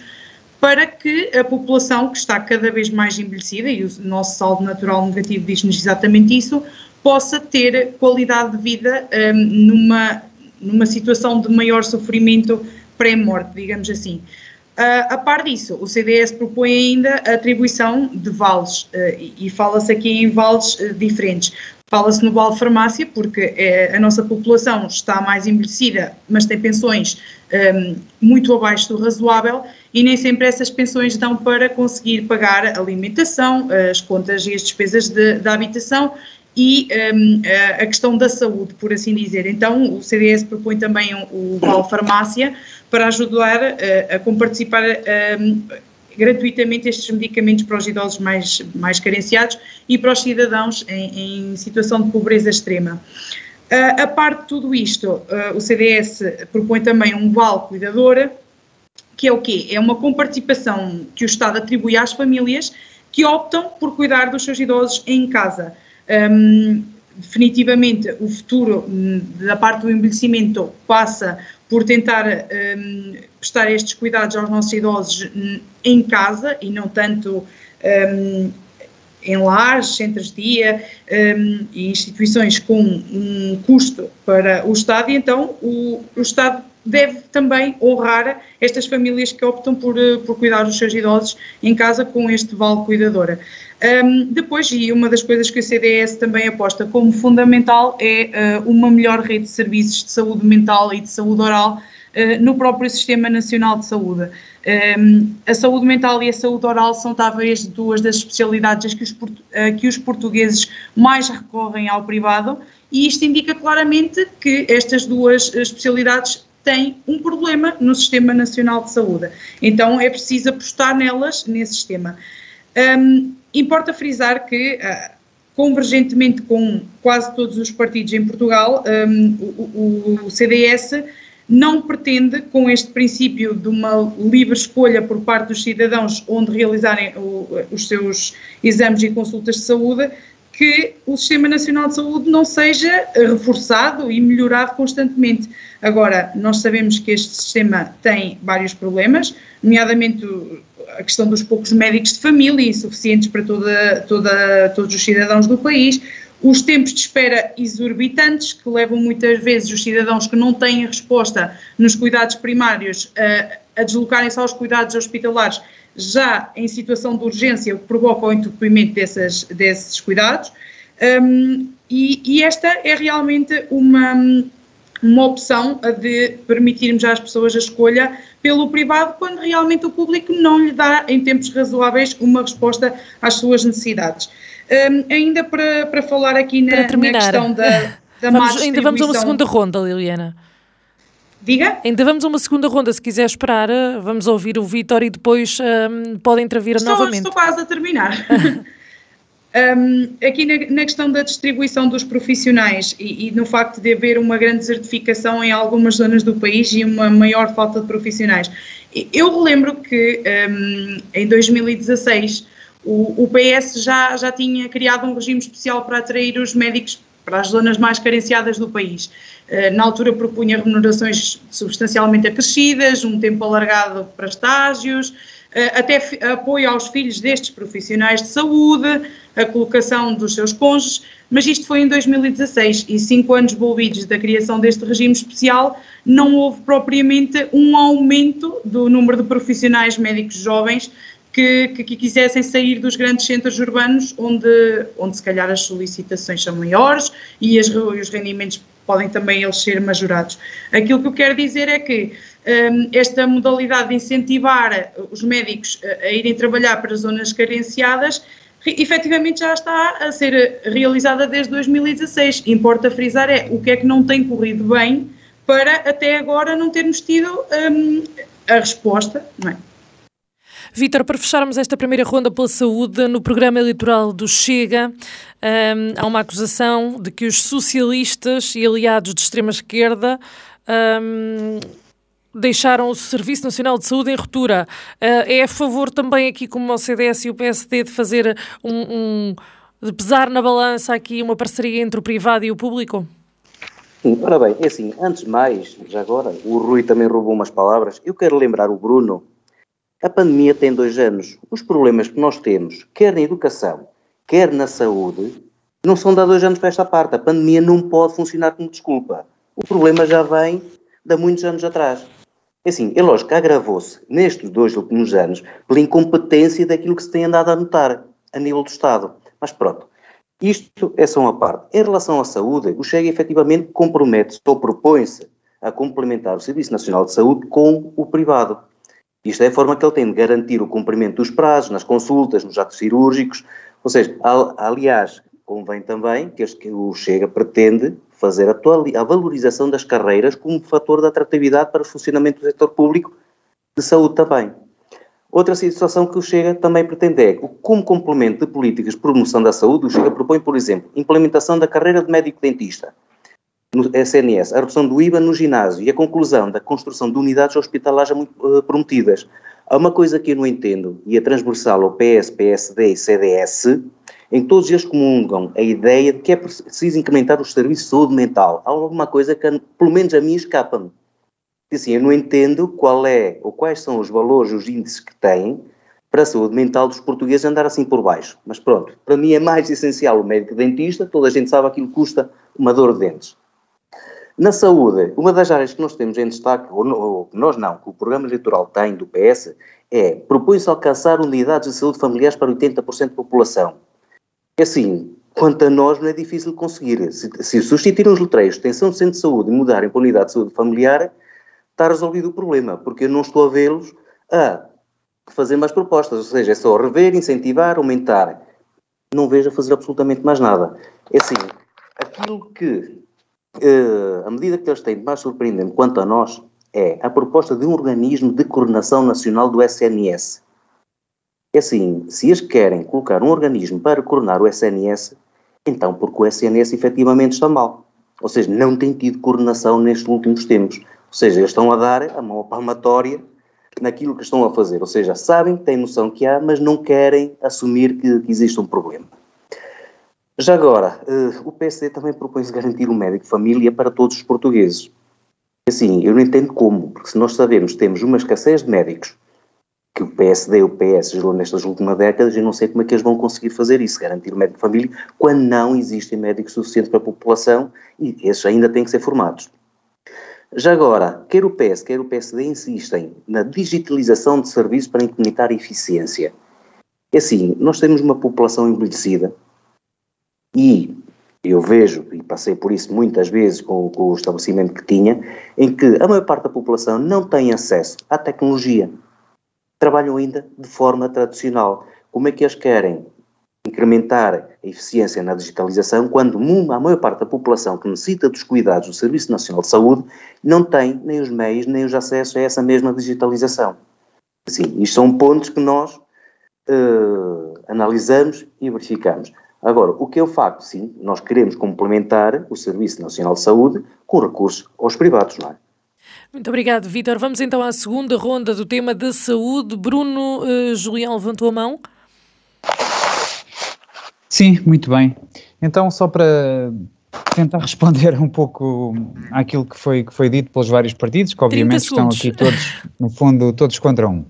para que a população, que está cada vez mais envelhecida, e o nosso saldo natural negativo diz-nos exatamente isso, possa ter qualidade de vida um, numa numa situação de maior sofrimento pré-morte, digamos assim. Uh, a par disso, o CDS propõe ainda a atribuição de vales, uh, e, fala-se aqui em vales uh, diferentes. Fala-se no vale farmácia, porque a nossa população está mais envelhecida, mas tem pensões um, muito abaixo do razoável, e nem sempre essas pensões dão para conseguir pagar a alimentação, as contas e as despesas de, da habitação, e um, a questão da saúde, por assim dizer. Então, o CDS propõe também o, Val Farmácia para ajudar uh, a comparticipar um, gratuitamente estes medicamentos para os idosos mais, mais carenciados e para os cidadãos em, em situação de pobreza extrema. Uh, a parte de tudo isto, uh, o CDS propõe também um Val Cuidadora, que é o quê? É uma comparticipação que o Estado atribui às famílias que optam por cuidar dos seus idosos em casa. Um, definitivamente o futuro hum, da parte do envelhecimento passa por tentar um, prestar estes cuidados aos nossos idosos hum, em casa e não tanto um, em lares, centros de dia um, e instituições com um custo para o Estado, e então o, o Estado deve também honrar estas famílias que optam por, eh, por cuidar dos seus idosos em casa com este vale cuidadora. Um, depois, e uma das coisas que o CDS também aposta como fundamental é uh, uma melhor rede de serviços de saúde mental e de saúde oral uh, no próprio Sistema Nacional de Saúde. Um, a saúde mental e a saúde oral são talvez duas das especialidades que os, uh, que os portugueses mais recorrem ao privado, e isto indica claramente que estas duas especialidades têm um problema no Sistema Nacional de Saúde. Então é preciso apostar nelas, nesse sistema. Um, Importa frisar que, uh, convergentemente com quase todos os partidos em Portugal, um, o, o, CDS não pretende, com este princípio de uma livre escolha por parte dos cidadãos onde realizarem o, os seus exames e consultas de saúde, que o Sistema Nacional de Saúde não seja reforçado e melhorado constantemente. Agora, nós sabemos que este sistema tem vários problemas, nomeadamente a questão dos poucos médicos de família, insuficientes para toda, toda, todos os cidadãos do país, os tempos de espera exorbitantes, que levam muitas vezes os cidadãos que não têm resposta nos cuidados primários a, a deslocarem-se aos cuidados hospitalares já em situação de urgência, o que provoca o entupimento dessas, desses cuidados. Um, e, e, esta é realmente uma, uma opção de permitirmos às pessoas a escolha pelo privado, quando realmente o público não lhe dá, em tempos razoáveis, uma resposta às suas necessidades. Um, ainda para, para falar aqui na, na questão da, da vamos, Ainda vamos a uma segunda ronda, Liliana. Diga? Ainda vamos a uma segunda ronda, se quiser esperar, eh, vamos ouvir o Vitor e depois um, podem intervir estou, novamente. Estou quase a terminar. Um, aqui na, na, questão da distribuição dos profissionais e, e, no facto de haver uma grande desertificação em algumas zonas do país e uma maior falta de profissionais. Eu relembro que um, em 2016 o, o, PS já, já tinha criado um regime especial para atrair os médicos para as zonas mais carenciadas do país. Uh, na altura propunha remunerações substancialmente acrescidas, um tempo alargado para estágios, uh, até apoio aos filhos destes profissionais de saúde, a colocação dos seus cônjuges, mas isto foi em 2016 e cinco anos envolvidos da criação deste regime especial, não houve propriamente um aumento do número de profissionais médicos jovens que, que, que, quisessem sair dos grandes centros urbanos, onde, onde se calhar as solicitações são maiores e, as, os rendimentos podem também eles ser majorados. Aquilo que eu quero dizer é que um, esta modalidade de incentivar os médicos a, a irem trabalhar para zonas carenciadas efetivamente já está a ser realizada desde 2016. Importa frisar é o que é que não tem corrido bem para até agora não termos tido um, a resposta, não é? Vítor, para fecharmos esta primeira ronda pela saúde, no programa eleitoral do Chega, um, há uma acusação de que os socialistas e aliados de extrema-esquerda um, deixaram o Serviço Nacional de Saúde em ruptura. Uh, é a favor também aqui, como o CDS e o PSD, de fazer um, um de pesar na balança aqui uma parceria entre o privado e o público? Ora bem, é assim, antes de mais, já agora, o Rui também roubou umas palavras, eu quero lembrar o Bruno, a pandemia tem dois anos, os problemas que nós temos, quer na educação, quer na saúde, não são de há dois anos para esta parte, a pandemia não pode funcionar como desculpa, o problema já vem de há muitos anos atrás. É assim, é lógico que agravou-se nestes dois últimos anos pela incompetência daquilo que se tem andado a notar a nível do Estado. Mas pronto, isto é só uma parte. Em relação à saúde, o Chega efetivamente compromete-se ou propõe-se a complementar o Serviço Nacional de Saúde com o privado. Isto é a forma que ele tem de garantir o cumprimento dos prazos nas consultas, nos atos cirúrgicos. Ou seja, aliás, convém também que, este, que o Chega pretende fazer a, a valorização das carreiras como fator de atratividade para o funcionamento do setor público de saúde também. Outra situação que o Chega também pretende é, como complemento de políticas de promoção da saúde, o Chega propõe, por exemplo, implementação da carreira de médico-dentista no SNS, a redução do IVA no ginásio e a conclusão da construção de unidades hospitalares muito uh, prometidas. Há uma coisa que eu não entendo, e é transversal ao PS, PSD e CDS, em que todos eles comungam a ideia de que é preciso incrementar os serviços de saúde mental. Há alguma coisa que, pelo menos a mim, escapa-me assim, eu não entendo qual é ou quais são os valores, os índices que têm para a saúde mental dos portugueses andar assim por baixo. Mas pronto, para mim é mais essencial o médico dentista, toda a gente sabe aquilo que custa uma dor de dentes. Na saúde, uma das áreas que nós temos em destaque, ou, ou nós não, que o programa eleitoral tem do PS, é propõe-se alcançar unidades de saúde familiares para 80% da população. É assim, quanto a nós não é difícil conseguir. Se, se substituírem os letreiros de extensão de centro de saúde e mudarem para unidade de saúde familiar, está resolvido o problema, porque eu não estou a vê-los a fazer mais propostas, ou seja, é só rever, incentivar, aumentar. Não vejo a fazer absolutamente mais nada. É assim, aquilo que, uh, a medida que eles têm de mais surpreendente quanto a nós, é a proposta de um organismo de coordenação nacional do SNS. É assim, se eles querem colocar um organismo para coordenar o SNS, então porque o SNS efetivamente está mal. Ou seja, não tem tido coordenação nestes últimos tempos. Ou seja, eles estão a dar a mão palmatória naquilo que estão a fazer. Ou seja, sabem, têm noção que há, mas não querem assumir que, que existe um problema. Já agora, uh, o PSD também propõe-se garantir um médico família para todos os portugueses. Assim, eu não entendo como, porque se nós sabemos temos uma escassez de médicos, que o PSD e o PS gerou nestas últimas décadas, eu não sei como é que eles vão conseguir fazer isso, garantir o médico de família, quando não existem médicos suficientes para a população e esses ainda têm que ser formados. Já agora, quer o PS, quer o PSD insistem na digitalização de serviços para incrementar a eficiência. Assim, nós temos uma população envelhecida e eu vejo, e passei por isso muitas vezes com, com o estabelecimento que tinha, em que a maior parte da população não tem acesso à tecnologia. Trabalham ainda de forma tradicional. Como é que eles querem incrementar a eficiência na digitalização quando a maior parte da população que necessita dos cuidados do Serviço Nacional de Saúde não tem nem os meios nem os acessos a essa mesma digitalização. Sim, isto são pontos que nós uh, analisamos e verificamos. Agora, o que é o facto? Sim, nós queremos complementar o Serviço Nacional de Saúde com recursos aos privados, não é? Muito obrigado, Vítor. Vamos então à segunda ronda do tema da saúde. Bruno uh, Julião levantou a mão. Sim, muito bem. Então, só para tentar responder um pouco àquilo que foi, que foi dito pelos vários partidos, que obviamente estão aqui todos, no fundo, todos contra um.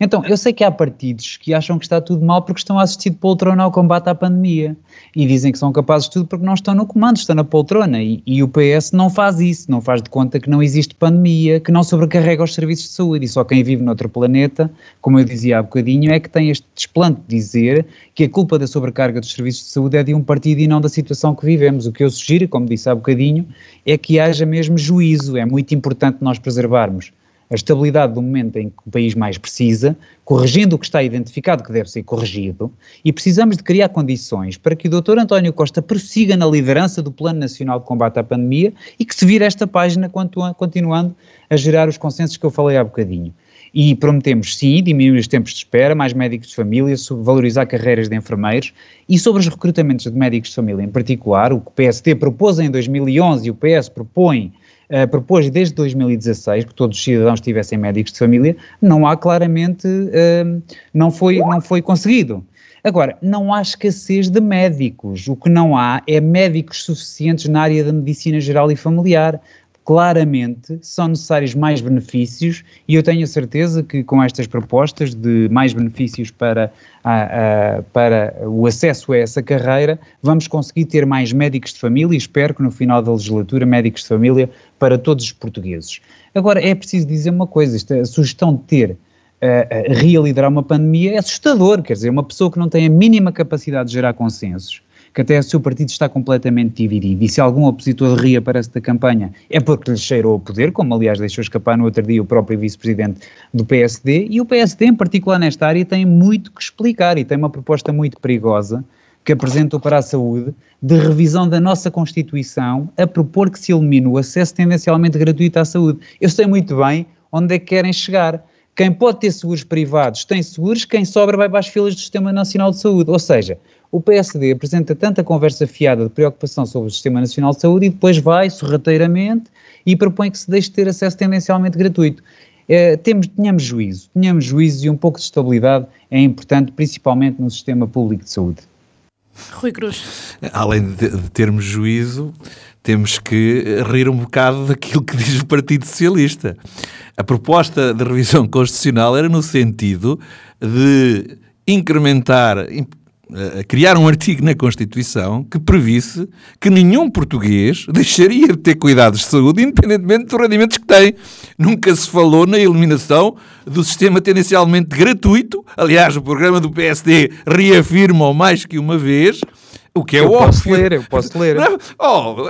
Então, eu sei que há partidos que acham que está tudo mal porque estão a assistir de poltrona ao combate à pandemia e dizem que são capazes de tudo porque não estão no comando, estão na poltrona e, e, o PS não faz isso, não faz de conta que não existe pandemia, que não sobrecarrega os serviços de saúde e só quem vive noutro planeta, como eu dizia há bocadinho, é que tem este desplante de dizer que a culpa da sobrecarga dos serviços de saúde é de um partido e não da situação que vivemos. O que eu sugiro, como disse há bocadinho, é que haja mesmo juízo, é muito importante nós preservarmos a estabilidade do momento em que o país mais precisa, corrigindo o que está identificado que deve ser corrigido, e precisamos de criar condições para que o Dr. António Costa prossiga na liderança do Plano Nacional de Combate à Pandemia e que se vire esta página continuando a gerar os consensos que eu falei há bocadinho. E prometemos, sim, diminuir os tempos de espera, mais médicos de família, valorizar carreiras de enfermeiros e sobre os recrutamentos de médicos de família. Em particular, o que o PST propôs em 2011 e o PS propõe Uh, propôs desde 2016 que todos os cidadãos tivessem médicos de família, não há claramente, uh, não, foi, não foi conseguido. Agora, não há escassez de médicos, o que não há é médicos suficientes na área da medicina geral e familiar claramente são necessários mais benefícios e eu tenho a certeza que com estas propostas de mais benefícios para, a, a, para o acesso a essa carreira, vamos conseguir ter mais médicos de família e espero que no final da legislatura médicos de família para todos os portugueses. Agora, é preciso dizer uma coisa, esta sugestão de ter uh, realiderar uma pandemia é assustador, quer dizer, uma pessoa que não tem a mínima capacidade de gerar consensos, que até o seu partido está completamente dividido. E se algum opositor reaparece da campanha é porque lhe cheirou o poder, como aliás deixou escapar no outro dia o próprio vice-presidente do PSD. E o PSD, em particular nesta área, tem muito que explicar e tem uma proposta muito perigosa que apresentou para a saúde de revisão da nossa Constituição a propor que se elimine o acesso tendencialmente gratuito à saúde. Eu sei muito bem onde é que querem chegar. Quem pode ter seguros privados tem seguros, quem sobra vai para as filas do Sistema Nacional de Saúde. Ou seja, o PSD apresenta tanta conversa fiada de preocupação sobre o Sistema Nacional de Saúde e depois vai sorrateiramente e propõe que se deixe de ter acesso tendencialmente gratuito. É, temos, tenhamos juízo, tenhamos juízo e um pouco de estabilidade é importante, principalmente no sistema público de saúde. Rui Cruz. Além de, de termos juízo, temos que rir um bocado daquilo que diz o Partido Socialista. A proposta de revisão constitucional era no sentido de incrementar, a criar um artigo na Constituição que previsse que nenhum português deixaria de ter cuidados de saúde, independentemente dos rendimentos que tem. Nunca se falou na eliminação do sistema tendencialmente gratuito. Aliás, o programa do PSD reafirma mais que uma vez o que é eu óbvio. Posso ler, eu posso ler. Oh,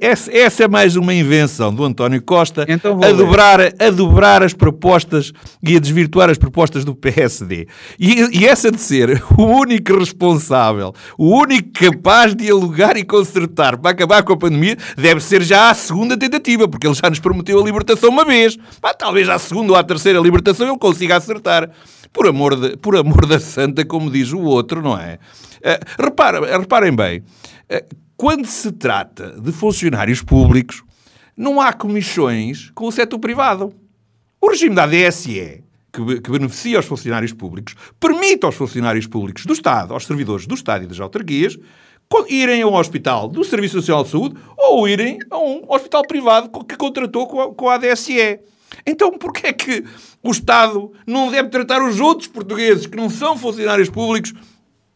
essas, essa é mais uma invenção do António Costa então a, dobrar, a dobrar as propostas e a desvirtuar as propostas do PSD. E, e essa de ser o único responsável, o único capaz de dialogar e consertar para acabar com a pandemia, deve ser já a segunda tentativa, porque ele já nos prometeu a libertação uma vez. Pá, talvez à segunda ou à terceira libertação ele consiga acertar. Por amor, de, por amor da santa, como diz o outro, não é? Uh, repara, reparem bem, uh, quando se trata de funcionários públicos, não há comissões com o setor privado. O regime da DSE, que, que beneficia os funcionários públicos, permite aos funcionários públicos do Estado, aos servidores do Estado e das autarquias, irem a um hospital do Serviço Nacional de Saúde ou irem a um hospital privado que contratou com a, com a DSE. Então, porquê é que o Estado não deve tratar os outros portugueses que não são funcionários públicos,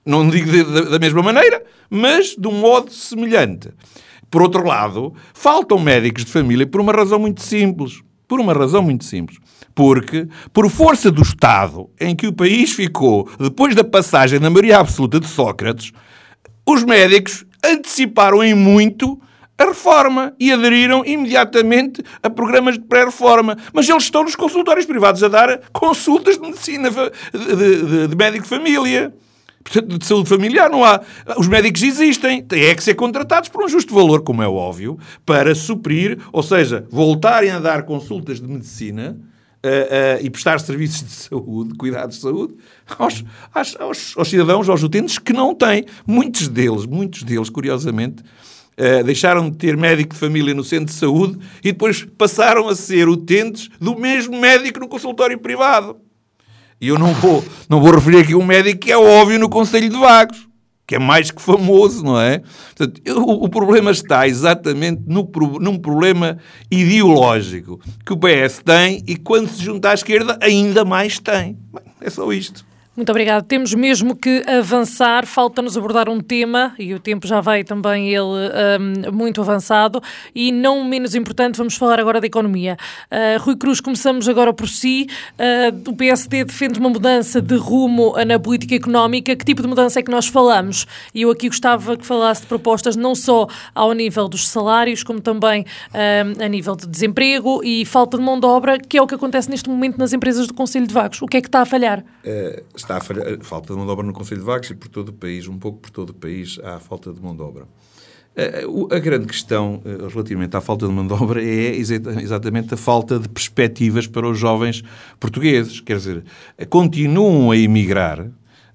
não digo da mesma maneira, mas de um modo semelhante? Por outro lado, faltam médicos de família por uma razão muito simples. Por uma razão muito simples. Porque, por força do Estado em que o país ficou depois da passagem da maioria absoluta de Sócrates, os médicos anteciparam em muito a reforma e aderiram imediatamente a programas de pré-reforma. Mas eles estão nos consultórios privados a dar consultas de medicina, de, de, de médico de família. Portanto, de saúde familiar não há. Os médicos existem, têm é que ser contratados por um justo valor, como é óbvio, para suprir, ou seja, voltarem a dar consultas de medicina uh, uh, e prestar serviços de saúde, cuidados de saúde, aos, aos, aos cidadãos, aos utentes que não têm. Muitos deles, muitos deles, curiosamente, Uh, deixaram de ter médico de família no centro de saúde e depois passaram a ser utentes do mesmo médico no consultório privado. E eu não vou, não vou referir aqui um médico que é óbvio no Conselho de Vagos, que é mais que famoso, não é? Portanto, o, o problema está exatamente no, num problema ideológico que o PS tem e quando se junta à esquerda ainda mais tem. Bem, é só isto. Muito obrigada. Temos mesmo que avançar, falta-nos abordar um tema e o tempo já vai também ele um, muito avançado e não menos importante, vamos falar agora da economia. Uh, Rui Cruz, começamos agora por si. Uh, o PSD defende uma mudança de rumo na política económica. Que tipo de mudança é que nós falamos? E eu aqui gostava que falasse de propostas não só ao nível dos salários, como também um, a nível de desemprego e falta de mão de obra, que é o que acontece neste momento nas empresas do Conselho de Vagos. O que é que está a falhar? Uh, está a falta de mão de obra no Conselho de Vagos e por todo o país, um pouco por todo o país, há falta de mão de obra. A grande questão eh, relativamente à falta de mão de obra é exatamente a falta de perspectivas para os jovens portugueses. Quer dizer, continuam a emigrar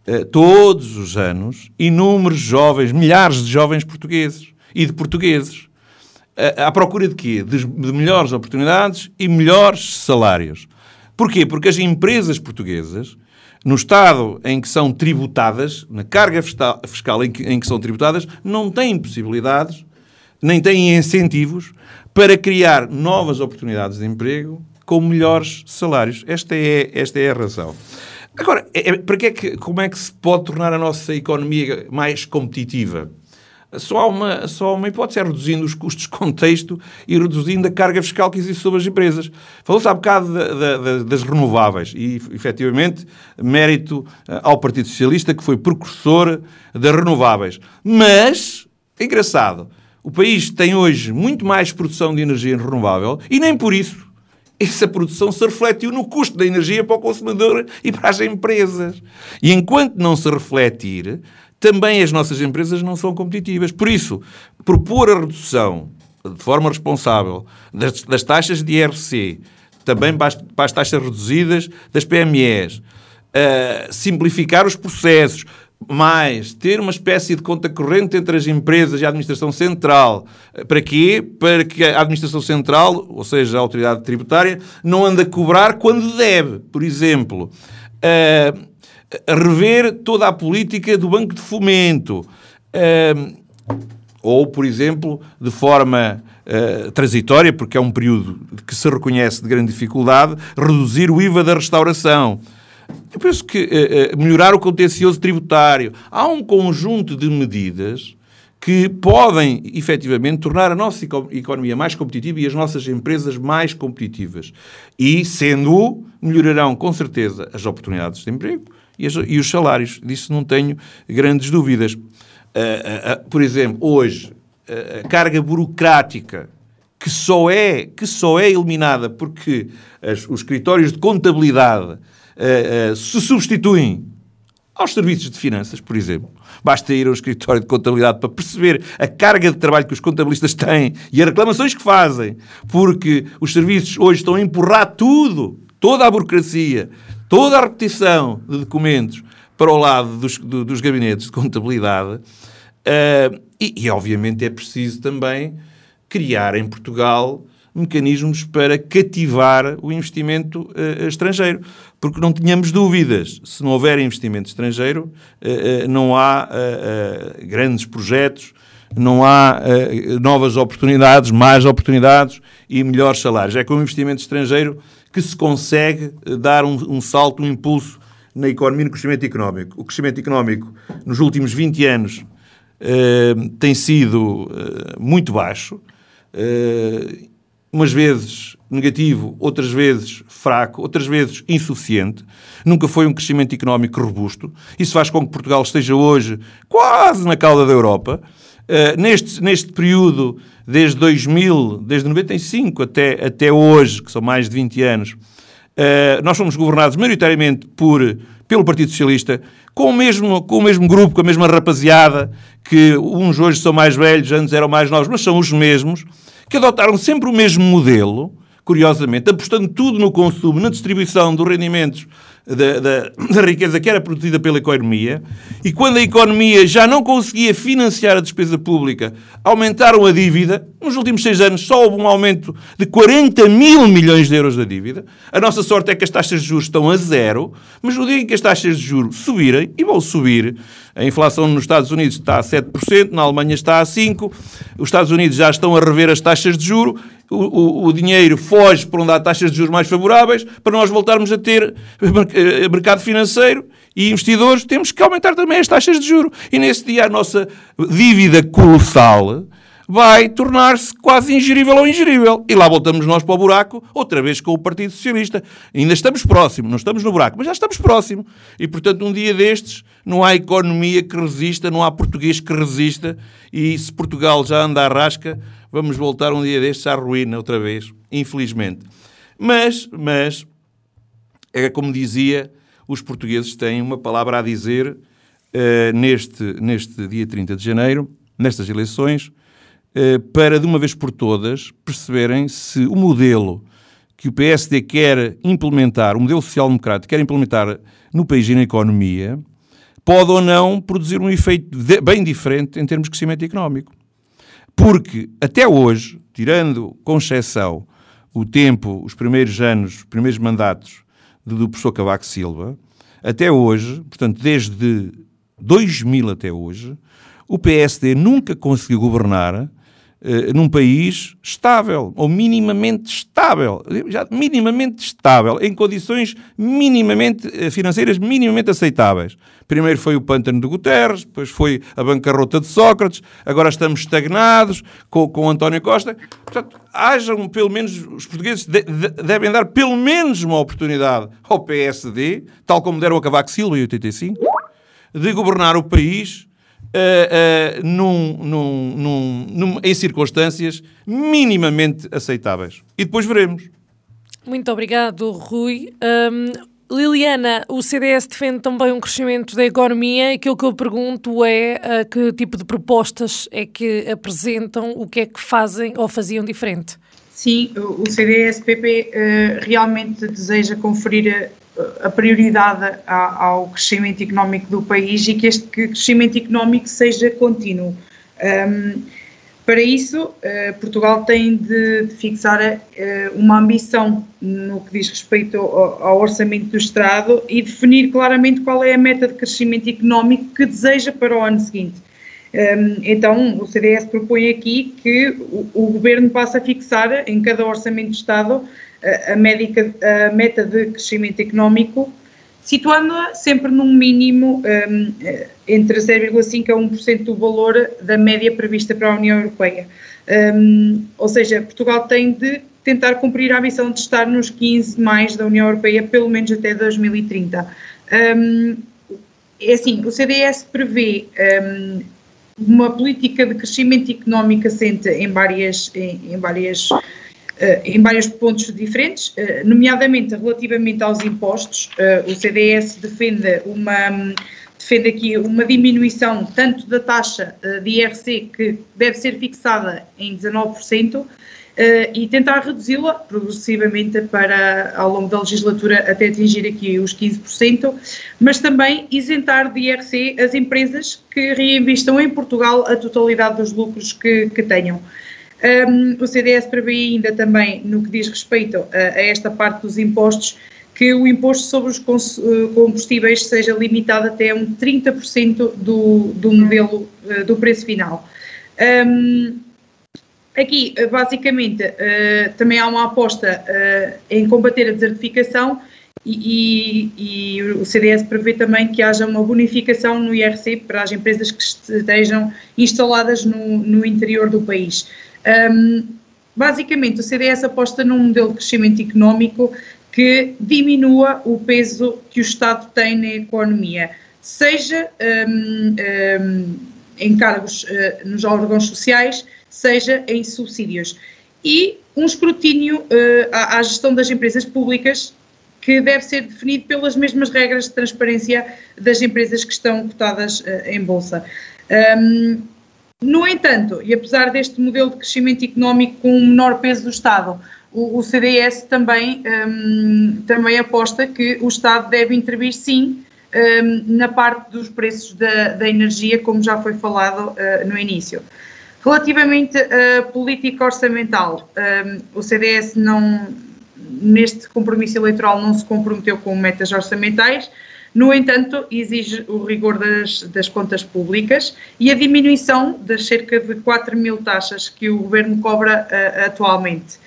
eh, todos os anos inúmeros jovens, milhares de jovens portugueses e de portugueses. À procura de quê? De melhores oportunidades e melhores salários. Porquê? Porque as empresas portuguesas no Estado em que são tributadas, na carga fiscal em que, em que são tributadas, não têm possibilidades, nem têm incentivos para criar novas oportunidades de emprego com melhores salários. Esta é, esta é a razão. Agora, é, é para é que, como é que se pode tornar a nossa economia mais competitiva? Só há, uma, só uma hipótese, é reduzindo os custos de contexto e reduzindo a carga fiscal que existe sobre as empresas. Falou-se há bocado das renováveis e, efetivamente, mérito eh, ao Partido Socialista, que foi precursor das renováveis. Mas, engraçado, o país tem hoje muito mais produção de energia renovável e nem por isso essa produção se refletiu no custo da energia para o consumidor e para as empresas. E enquanto não se refletir, também as nossas empresas não são competitivas. Por isso, propor a redução de forma responsável das, das taxas de IRC, também para as, taxas reduzidas das PMEs, uh, simplificar os processos, mais ter uma espécie de conta corrente entre as empresas e a administração central. Para quê? Para que a administração central, ou seja, a autoridade tributária, não ande a cobrar quando deve. Por exemplo, uh, rever toda a política do Banco de Fomento. Uh, ou, por exemplo, de forma uh, transitória, porque é um período que se reconhece de grande dificuldade, reduzir o IVA da restauração. Eu penso que uh, melhorar o contencioso tributário. Há um conjunto de medidas que podem, efetivamente, tornar a nossa economia mais competitiva e as nossas empresas mais competitivas. E, sendo melhorarão, com certeza, as oportunidades de emprego, e, as, e os salários. Disso não tenho grandes dúvidas. Uh, uh, uh, por exemplo, hoje, a carga burocrática que só é, que só é eliminada porque as, os escritórios de contabilidade se substituem aos serviços de finanças, por exemplo. Basta ir ao escritório de contabilidade para perceber a carga de trabalho que os contabilistas têm e as reclamações que fazem, porque os serviços hoje estão a empurrar tudo, toda a burocracia, toda a repetição de documentos para o lado dos, do, dos gabinetes de contabilidade. Uh, e, e, obviamente, é preciso também criar em Portugal mecanismos para cativar o investimento uh, estrangeiro. Porque não tínhamos dúvidas, se não houver investimento estrangeiro, uh, não há grandes projetos, não há novas oportunidades, mais oportunidades e melhores salários. É com o investimento estrangeiro que se consegue eh, dar um, um salto, um impulso na economia no crescimento económico. O crescimento económico nos últimos 20 anos eh, tem sido eh, muito baixo, umas vezes negativo, outras vezes fraco, outras vezes insuficiente. Nunca foi um crescimento económico robusto. Isso faz com que Portugal esteja hoje quase na cauda da Europa. Neste, neste período, desde 2000, desde 95 até, até hoje, que são mais de 20 anos, uh, nós fomos governados maioritariamente por, pelo Partido Socialista, com o, mesmo, com o mesmo grupo, com a mesma rapaziada, que uns hoje são mais velhos, antes eram mais novos, mas são os mesmos, que adotaram sempre o mesmo modelo, curiosamente, apostando tudo no consumo, na distribuição dos rendimentos da, da, da, riqueza que era produzida pela economia, e quando a economia já não conseguia financiar a despesa pública, aumentaram a dívida. Nos últimos seis anos só houve um aumento de 40 mil milhões de euros da dívida. A nossa sorte é que as taxas de juros estão a zero, mas no dia em que as taxas de juros subirem, e vão subir, a inflação nos Estados Unidos está a 7%, na Alemanha está a 5%, os Estados Unidos já estão a rever as taxas de juro, o, o, o, dinheiro foge para onde há taxas de juros mais favoráveis, para nós voltarmos a ter eh, mercado financeiro e investidores, temos que aumentar também as taxas de juro. E nesse dia a nossa dívida colossal vai tornar-se quase ingerível ou ingerível. E lá voltamos nós para o buraco, outra vez com o Partido Socialista. Ainda estamos próximos, não estamos no buraco, mas já estamos próximos. E, portanto, um dia destes, não há economia que resista, não há português que resista. E se Portugal já anda à rasca, vamos voltar um dia destes à ruína outra vez, infelizmente. Mas, mas, é como dizia, os portugueses têm uma palavra a dizer uh, neste, neste dia 30 de janeiro, nestas eleições, para de uma vez por todas perceberem se o modelo que o PSD quer implementar, o modelo social-democrático quer implementar no país e na economia, pode ou não produzir um efeito bem diferente em termos de crescimento económico. Porque até hoje, tirando com exceção o tempo, os primeiros anos, os primeiros mandatos do professor Cavaco Silva, até hoje, portanto, desde 2000 até hoje, o PSD nunca conseguiu governar uh, num país estável, ou minimamente estável, já minimamente estável, em condições minimamente uh, financeiras minimamente aceitáveis. Primeiro foi o pântano de Guterres, depois foi a bancarrota de Sócrates, agora estamos estagnados com, com António Costa. Portanto, hajam pelo menos, os portugueses de, de, devem dar pelo menos uma oportunidade ao PSD, tal como deram a Cavaco Silva em 85, de governar o país uh, uh, num, num, num, em circunstâncias minimamente aceitáveis. E depois veremos. Muito obrigado, Rui. Um, Liliana, o CDS defende também um crescimento da economia. Aquilo que eu pergunto é uh, que tipo de propostas é que apresentam, o que é que fazem ou faziam diferente? Sim, o CDS-PP uh, realmente deseja conferir a, prioridade ao crescimento económico do país e que este crescimento económico seja contínuo. Para isso, uh, Portugal tem de, fixar uh, uma ambição no que diz respeito ao, orçamento do Estado e definir claramente qual é a meta de crescimento económico que deseja para o ano seguinte. Então, o CDS propõe aqui que o, Governo passe a fixar em cada orçamento do Estado a, médica, a meta de crescimento económico situando-a sempre num mínimo um, entre 0,5% a 1% do valor da média prevista para a União Europeia. Um, ou seja, Portugal tem de tentar cumprir a missão de estar nos 15 mais da União Europeia, pelo menos até 2030. Um, é assim, o CDS prevê um, uma política de crescimento económico assente em várias, em, em várias em vários pontos diferentes, eh, nomeadamente relativamente aos impostos. Eh, o CDS defende uma defende aqui uma diminuição tanto da taxa de IRC, que deve ser fixada em 19%, e tentar reduzi-la progressivamente para, ao longo da legislatura, até atingir aqui os 15%, mas também isentar de IRC as empresas que reinvestam em Portugal a totalidade dos lucros que, que tenham. Um, o CDS prevê ainda também, no que diz respeito a, a, esta parte dos impostos, que o imposto sobre os eh, combustíveis seja limitado até um 30% do, do modelo uh, do preço final. Um, aqui, eh, basicamente, uh, também há uma aposta uh, em combater a desertificação e, e, e, o CDS prevê também que haja uma bonificação no IRC para as empresas que estejam instaladas no, no interior do país. Um, basicamente, o CDS aposta num modelo de crescimento económico que diminua o peso que o Estado tem na economia, seja um, um, em cargos uh, nos órgãos sociais, seja em subsídios. E um escrutínio uh, à, à, gestão das empresas públicas que deve ser definido pelas mesmas regras de transparência das empresas que estão cotadas uh, em bolsa. Um, no entanto, e apesar deste modelo de crescimento económico com um menor peso do Estado, o, o CDS também, um, também aposta que o Estado deve intervir sim um, na parte dos preços da, da, energia, como já foi falado uh, no início. Relativamente à política orçamental, um, o CDS não, neste compromisso eleitoral não se comprometeu com metas orçamentais, no entanto, exige o rigor das, das contas públicas e a diminuição das cerca de 4 mil taxas que o Governo cobra uh, atualmente.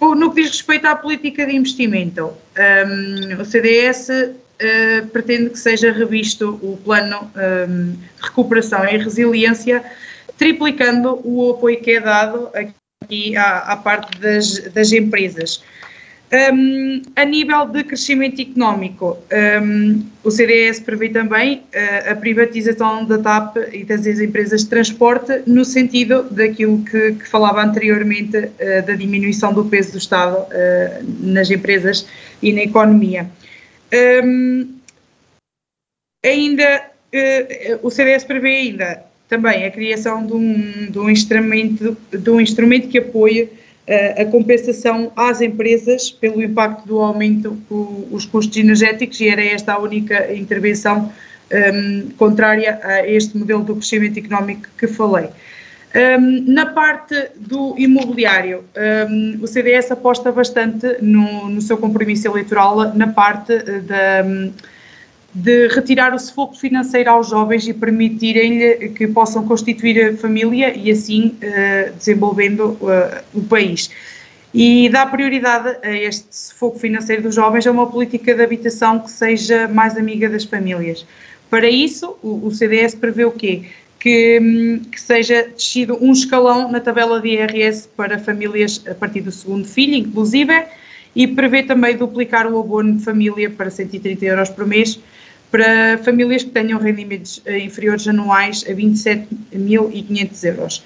No que diz respeito à política de investimento, um, o CDS uh, pretende que seja revisto o plano um, de recuperação e resiliência, triplicando o apoio que é dado aqui à, à parte das, das empresas. Um, a nível de crescimento económico, um, o CDS prevê também uh, a privatização da TAP e das empresas de transporte, no sentido daquilo que, que falava anteriormente, uh, da diminuição do peso do Estado uh, nas empresas e na economia. Um, ainda, o CDS prevê ainda também a criação de um, de um, instrumento, de um instrumento que apoie a compensação às empresas pelo impacto do aumento dos custos energéticos e era esta a única intervenção um, contrária a este modelo do crescimento económico que falei. Um, na parte do imobiliário, um, o CDS aposta bastante no, no, seu compromisso eleitoral na parte da de retirar o sufoco financeiro aos jovens e permitirem-lhe que possam constituir a família e assim uh, desenvolvendo uh, o país. E dá prioridade a este sufoco financeiro dos jovens a uma política de habitação que seja mais amiga das famílias. Para isso, o, o CDS prevê o quê? Que, hum, que, seja descido um escalão na tabela de IRS para famílias a partir do segundo filho, inclusive, e prevê também duplicar o abono de família para 130 euros por mês, para famílias que tenham rendimentos eh, inferiores anuais a 27.500 euros.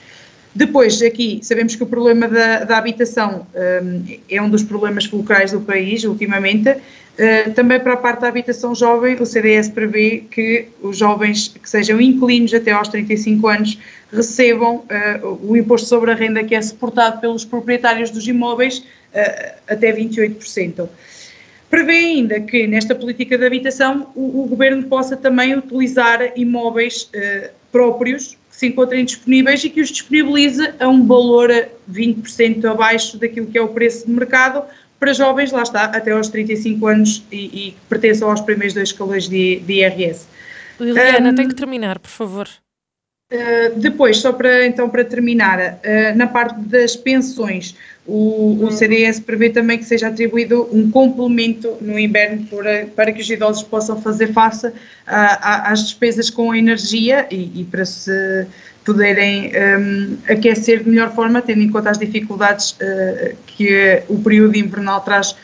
Depois, aqui, sabemos que o problema da, da habitação um, é um dos problemas fulcrais do país, ultimamente. Uh, também para a parte da habitação jovem, o CDS prevê que os jovens que sejam inquilinos até aos 35 anos recebam uh, o imposto sobre a renda que é suportado pelos proprietários dos imóveis uh, até 28%. Prevê ainda que nesta política de habitação o, o governo possa também utilizar imóveis uh, próprios que se encontrem disponíveis e que os disponibilize a um valor 20% abaixo daquilo que é o preço de mercado para jovens, lá está, até aos 35 anos e, e que pertençam aos primeiros dois escalões de, de IRS. Liliana, um, tem que terminar, por favor. Uh, depois, só para então para terminar, uh, na parte das pensões, o, o, CDS prevê também que seja atribuído um complemento no inverno para, para que os idosos possam fazer face a, a, às despesas com energia e, e para se poderem um, aquecer de melhor forma, tendo em conta as dificuldades uh, que o período invernal traz uh,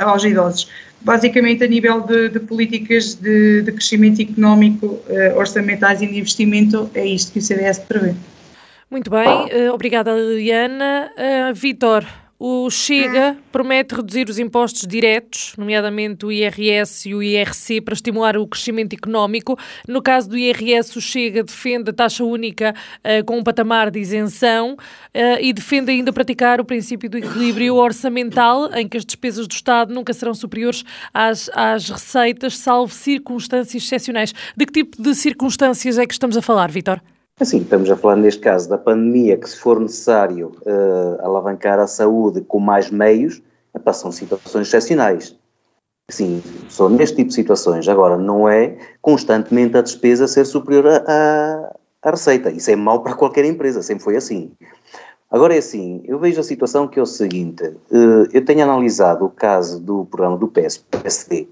aos idosos. Basicamente, a nível de, de políticas de, de, crescimento económico, uh, orçamentais e de investimento, é isto que o CDS prevê. Muito bem, uh, obrigada Liliana. Uh, Vitor, o Chega promete reduzir os impostos diretos, nomeadamente o IRS e o IRC, para estimular o crescimento económico. No caso do IRS, o Chega defende a taxa única uh, com um patamar de isenção uh, e defende ainda praticar o princípio do equilíbrio orçamental, em que as despesas do Estado nunca serão superiores às, às receitas, salvo circunstâncias excepcionais. De que tipo de circunstâncias é que estamos a falar, Vitor? Assim, estamos a falar neste caso da pandemia, que se for necessário uh, alavancar a saúde com mais meios, são situações excepcionais. Sim, só neste tipo de situações. Agora, não é constantemente a despesa ser superior à receita. Isso é mau para qualquer empresa, sempre foi assim. Agora é assim, eu vejo a situação que é o seguinte, uh, eu tenho analisado o caso do programa do PS, PSD,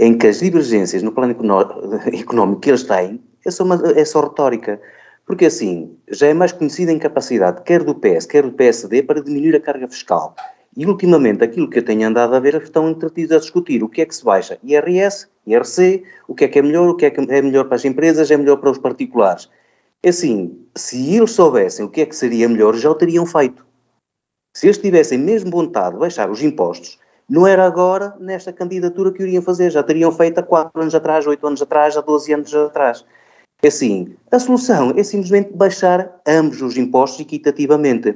em que as divergências no plano económico que eles têm é só, uma, é só retórica. Porque assim, já é mais conhecida a incapacidade, quer do PS, quer do PSD, para diminuir a carga fiscal. E ultimamente aquilo que eu tenho andado a ver é estão entretidos a discutir o que é que se baixa, IRS, IRC, o que é que é melhor, o que é que é melhor para as empresas, é melhor para os particulares. É assim, se eles soubessem o que é que seria melhor, já o teriam feito. Se eles tivessem mesmo vontade de baixar os impostos, não era agora, nesta candidatura, que iriam fazer. Já teriam feito há 4 anos atrás, 8 anos atrás, há 12 anos atrás. É assim, a solução é simplesmente baixar ambos os impostos equitativamente.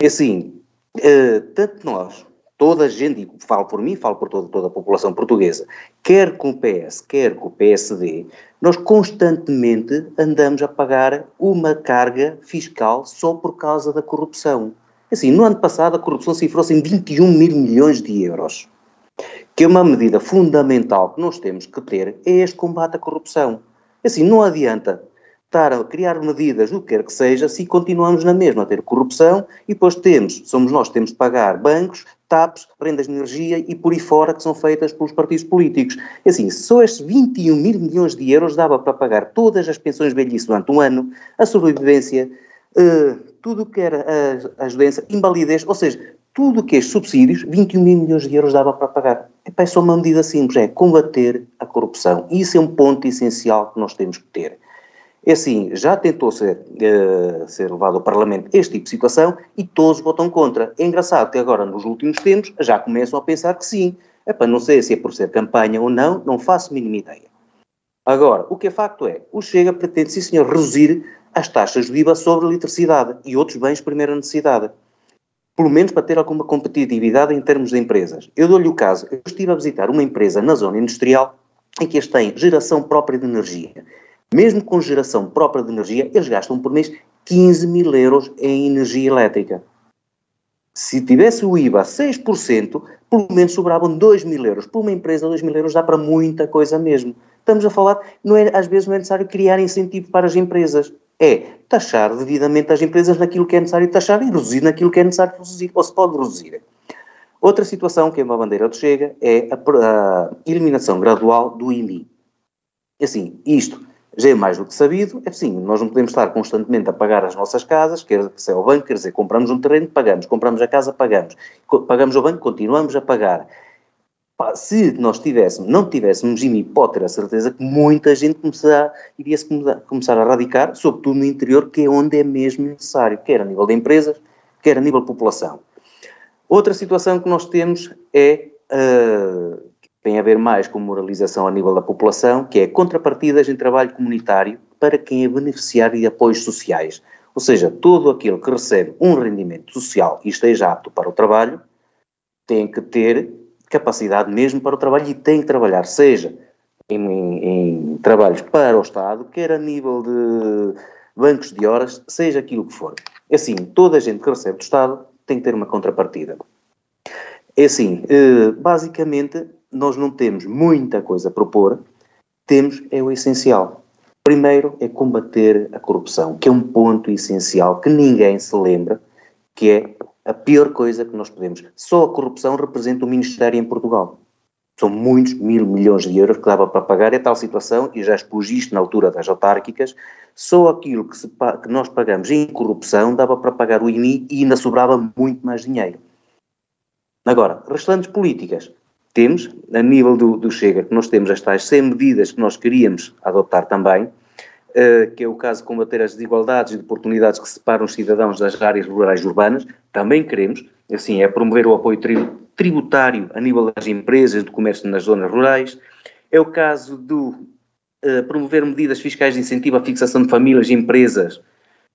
É assim, uh, tanto nós, toda a gente, e falo por mim, falo por toda, toda a população portuguesa, quer com o PS, quer com o PSD, nós constantemente andamos a pagar uma carga fiscal só por causa da corrupção. É assim, no ano passado a corrupção cifrou-se em 21 mil milhões de euros. Que é uma medida fundamental que nós temos que ter é este combate à corrupção. Assim, não adianta estar a criar medidas, o que quer que seja, se continuamos na mesma a ter corrupção e depois temos, somos nós que temos de pagar bancos, TAPs, rendas de energia e por aí fora que são feitas pelos partidos políticos. E assim, só estes 21 mil milhões de euros dava para pagar todas as pensões velhice durante um ano, a sobrevivência, uh, tudo o que era a, as doenças, invalidez, ou seja, tudo o que é subsídios, 21 mil milhões de euros dava para pagar. É só uma medida simples, é combater a corrupção. Isso é um ponto essencial que nós temos que ter. É assim, já tentou ser, uh, ser levado ao Parlamento este tipo de situação e todos votam contra. É engraçado que agora, nos últimos tempos, já começam a pensar que sim. É para não sei se é por ser campanha ou não, não faço mínima ideia. Agora, o que é facto é, o Chega pretende, sim senhor, reduzir as taxas de IVA sobre a eletricidade e outros bens de primeira necessidade. Pelo menos para ter alguma competitividade em termos de empresas. Eu dou-lhe o caso, eu estive a visitar uma empresa na zona industrial em que eles têm geração própria de energia mesmo com geração própria de energia, eles gastam por mês 15 mil euros em energia elétrica. Se tivesse o IVA a 6%, pelo menos sobravam 2 mil euros. Por uma empresa, 2 mil euros dá para muita coisa mesmo. Estamos a falar, não é, às vezes não é necessário criar incentivo para as empresas. É taxar devidamente as empresas naquilo que é necessário taxar e reduzir naquilo que é necessário reduzir, ou se pode reduzir. Outra situação que é uma bandeira do Chega é a, a eliminação gradual do IMI. Assim, isto já é mais do que sabido, é sim, nós não podemos estar constantemente a pagar as nossas casas, quer se é o banco, quer dizer, compramos um terreno, pagamos, compramos a casa, pagamos, pagamos o banco, continuamos a pagar. Se nós tivéssemos, não tivéssemos IMI, pode ter a certeza que muita gente começar, iria -se começar a radicar, sobretudo no interior, que é onde é mesmo necessário, quer a nível de empresas, quer a nível de população. Outra situação que nós temos é uh, tem a ver mais com moralização a nível da população, que é contrapartidas em trabalho comunitário para quem é beneficiário de apoios sociais. Ou seja, todo aquele que recebe um rendimento social e esteja apto para o trabalho, tem que ter capacidade mesmo para o trabalho e tem que trabalhar, seja em, em, em trabalhos para o Estado, quer a nível de bancos de horas, seja aquilo que for. É assim, toda a gente que recebe do Estado tem que ter uma contrapartida. É assim, eh, basicamente nós não temos muita coisa a propor, temos é o essencial. Primeiro é combater a corrupção, que é um ponto essencial que ninguém se lembra, que é a pior coisa que nós podemos. Só a corrupção representa o Ministério em Portugal. São muitos mil milhões de euros que dava para pagar. É tal situação, e já expus isto na altura das autárquicas, só aquilo que, se, que nós pagamos em corrupção dava para pagar o IMI e ainda sobrava muito mais dinheiro. Agora, restantes políticas, temos, a nível do, do Chega, que nós temos as tais 100 medidas que nós queríamos adotar também, que é o caso de combater as desigualdades e de oportunidades que separam os cidadãos das áreas rurais e urbanas, também queremos, assim, é promover o apoio tributário a nível das empresas do comércio nas zonas rurais, é o caso do uh, promover medidas fiscais de incentivo à fixação de famílias e empresas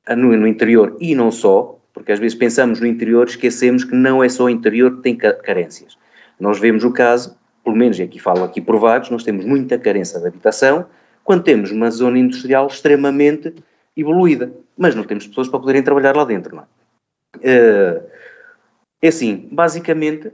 no, no interior e não só, porque às vezes pensamos no interior, esquecemos que não é só o interior que tem carências. Nós vemos o caso, pelo menos, e aqui falo aqui por nós temos muita carência de habitação, quando temos uma zona industrial extremamente evoluída, mas não temos pessoas para poderem trabalhar lá dentro, não é? Eh, é assim, basicamente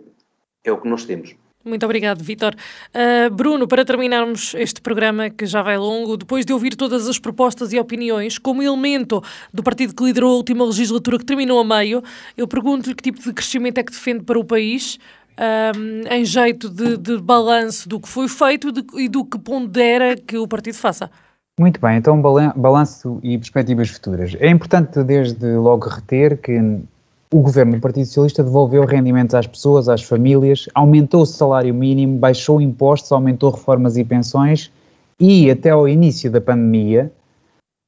é o que nós temos. Muito obrigado, Vitor. Uh, Bruno, para terminarmos este programa que já vai longo, depois de ouvir todas as propostas e opiniões, como elemento do partido que liderou a última legislatura que terminou a meio, eu pergunto-lhe que tipo de crescimento é que defende para o país, um, em jeito de, de balanço do que foi feito de, e do que pondera que o partido faça. Muito bem, então balanço e perspectivas futuras. É importante desde logo reter que o governo do Partido Socialista devolveu rendimentos às pessoas, às famílias, aumentou o salário mínimo, baixou impostos, aumentou reformas e pensões e até ao início da pandemia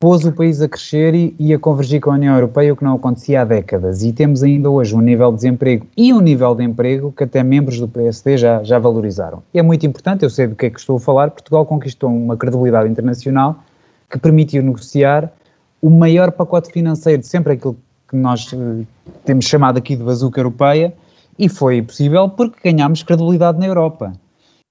pôs o país a crescer e, e, a convergir com a União Europeia, o que não acontecia há décadas. E temos ainda hoje um nível de desemprego e um nível de emprego que até membros do PSD já, já valorizaram. E é muito importante, eu sei do que é que estou a falar, Portugal conquistou uma credibilidade internacional que permitiu negociar o maior pacote financeiro de sempre aquilo que nós uh, temos chamado aqui de bazuca europeia, e foi possível porque ganhámos credibilidade na Europa.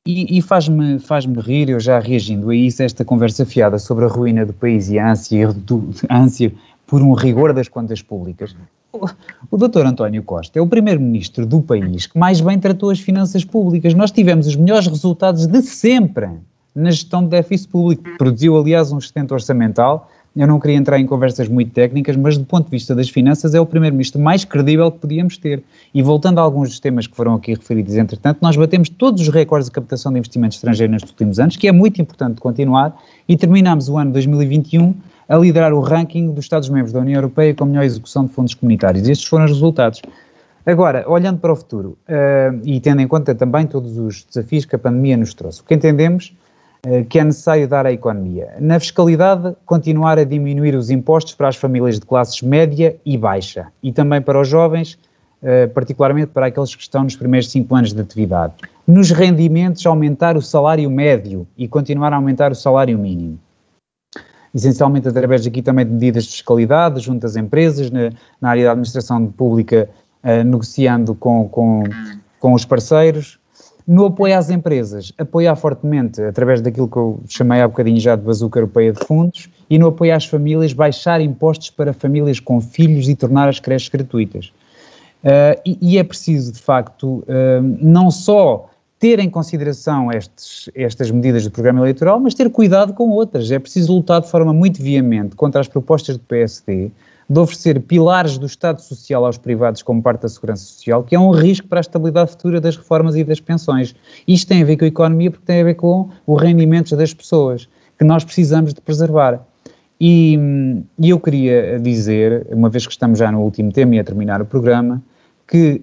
E, e faz-me faz rir, eu já reagindo a isso, esta conversa fiada sobre a ruína do país e a ânsia, do, ânsia por um rigor das contas públicas. O, o Dr. António Costa é o primeiro-ministro do país que mais bem tratou as finanças públicas. Nós tivemos os melhores resultados de sempre na gestão de déficit público. Produziu, aliás, um sustento orçamental eu não queria entrar em conversas muito técnicas, mas do ponto de vista das finanças é o primeiro-ministro mais credível que podíamos ter. E voltando a alguns dos temas que foram aqui referidos, entretanto, nós batemos todos os recordes de captação de investimento estrangeiro nestes últimos anos, que é muito importante continuar, e terminamos o ano 2021 a liderar o ranking dos Estados-membros da União Europeia com melhor execução de fundos comunitários. Estes foram os resultados. Agora, olhando para o futuro uh, e tendo em conta também todos os desafios que a pandemia nos trouxe, o que entendemos que é necessário dar à economia? Na fiscalidade, continuar a diminuir os impostos para as famílias de classes média e baixa e também para os jovens, uh, particularmente para aqueles que estão nos primeiros cinco anos de atividade. Nos rendimentos, aumentar o salário médio e continuar a aumentar o salário mínimo essencialmente através aqui também de medidas de fiscalidade junto às empresas, na, na área da administração pública uh, negociando com, com, com os parceiros. No apoio às empresas, apoiar fortemente, através daquilo que eu chamei há bocadinho já de bazuca europeia de fundos, e no apoio às famílias, baixar impostos para famílias com filhos e tornar as creches gratuitas. Uh, e, e, é preciso, de facto, uh, não só ter em consideração estes, estas medidas do programa eleitoral, mas ter cuidado com outras. É preciso lutar de forma muito veemente contra as propostas do PSD, de oferecer pilares do Estado Social aos privados como parte da segurança social, que é um risco para a estabilidade futura das reformas e das pensões. Isto tem a ver com a economia porque tem a ver com os rendimentos das pessoas, que nós precisamos de preservar. E, e eu queria dizer, uma vez que estamos já no último tema e a terminar o programa, que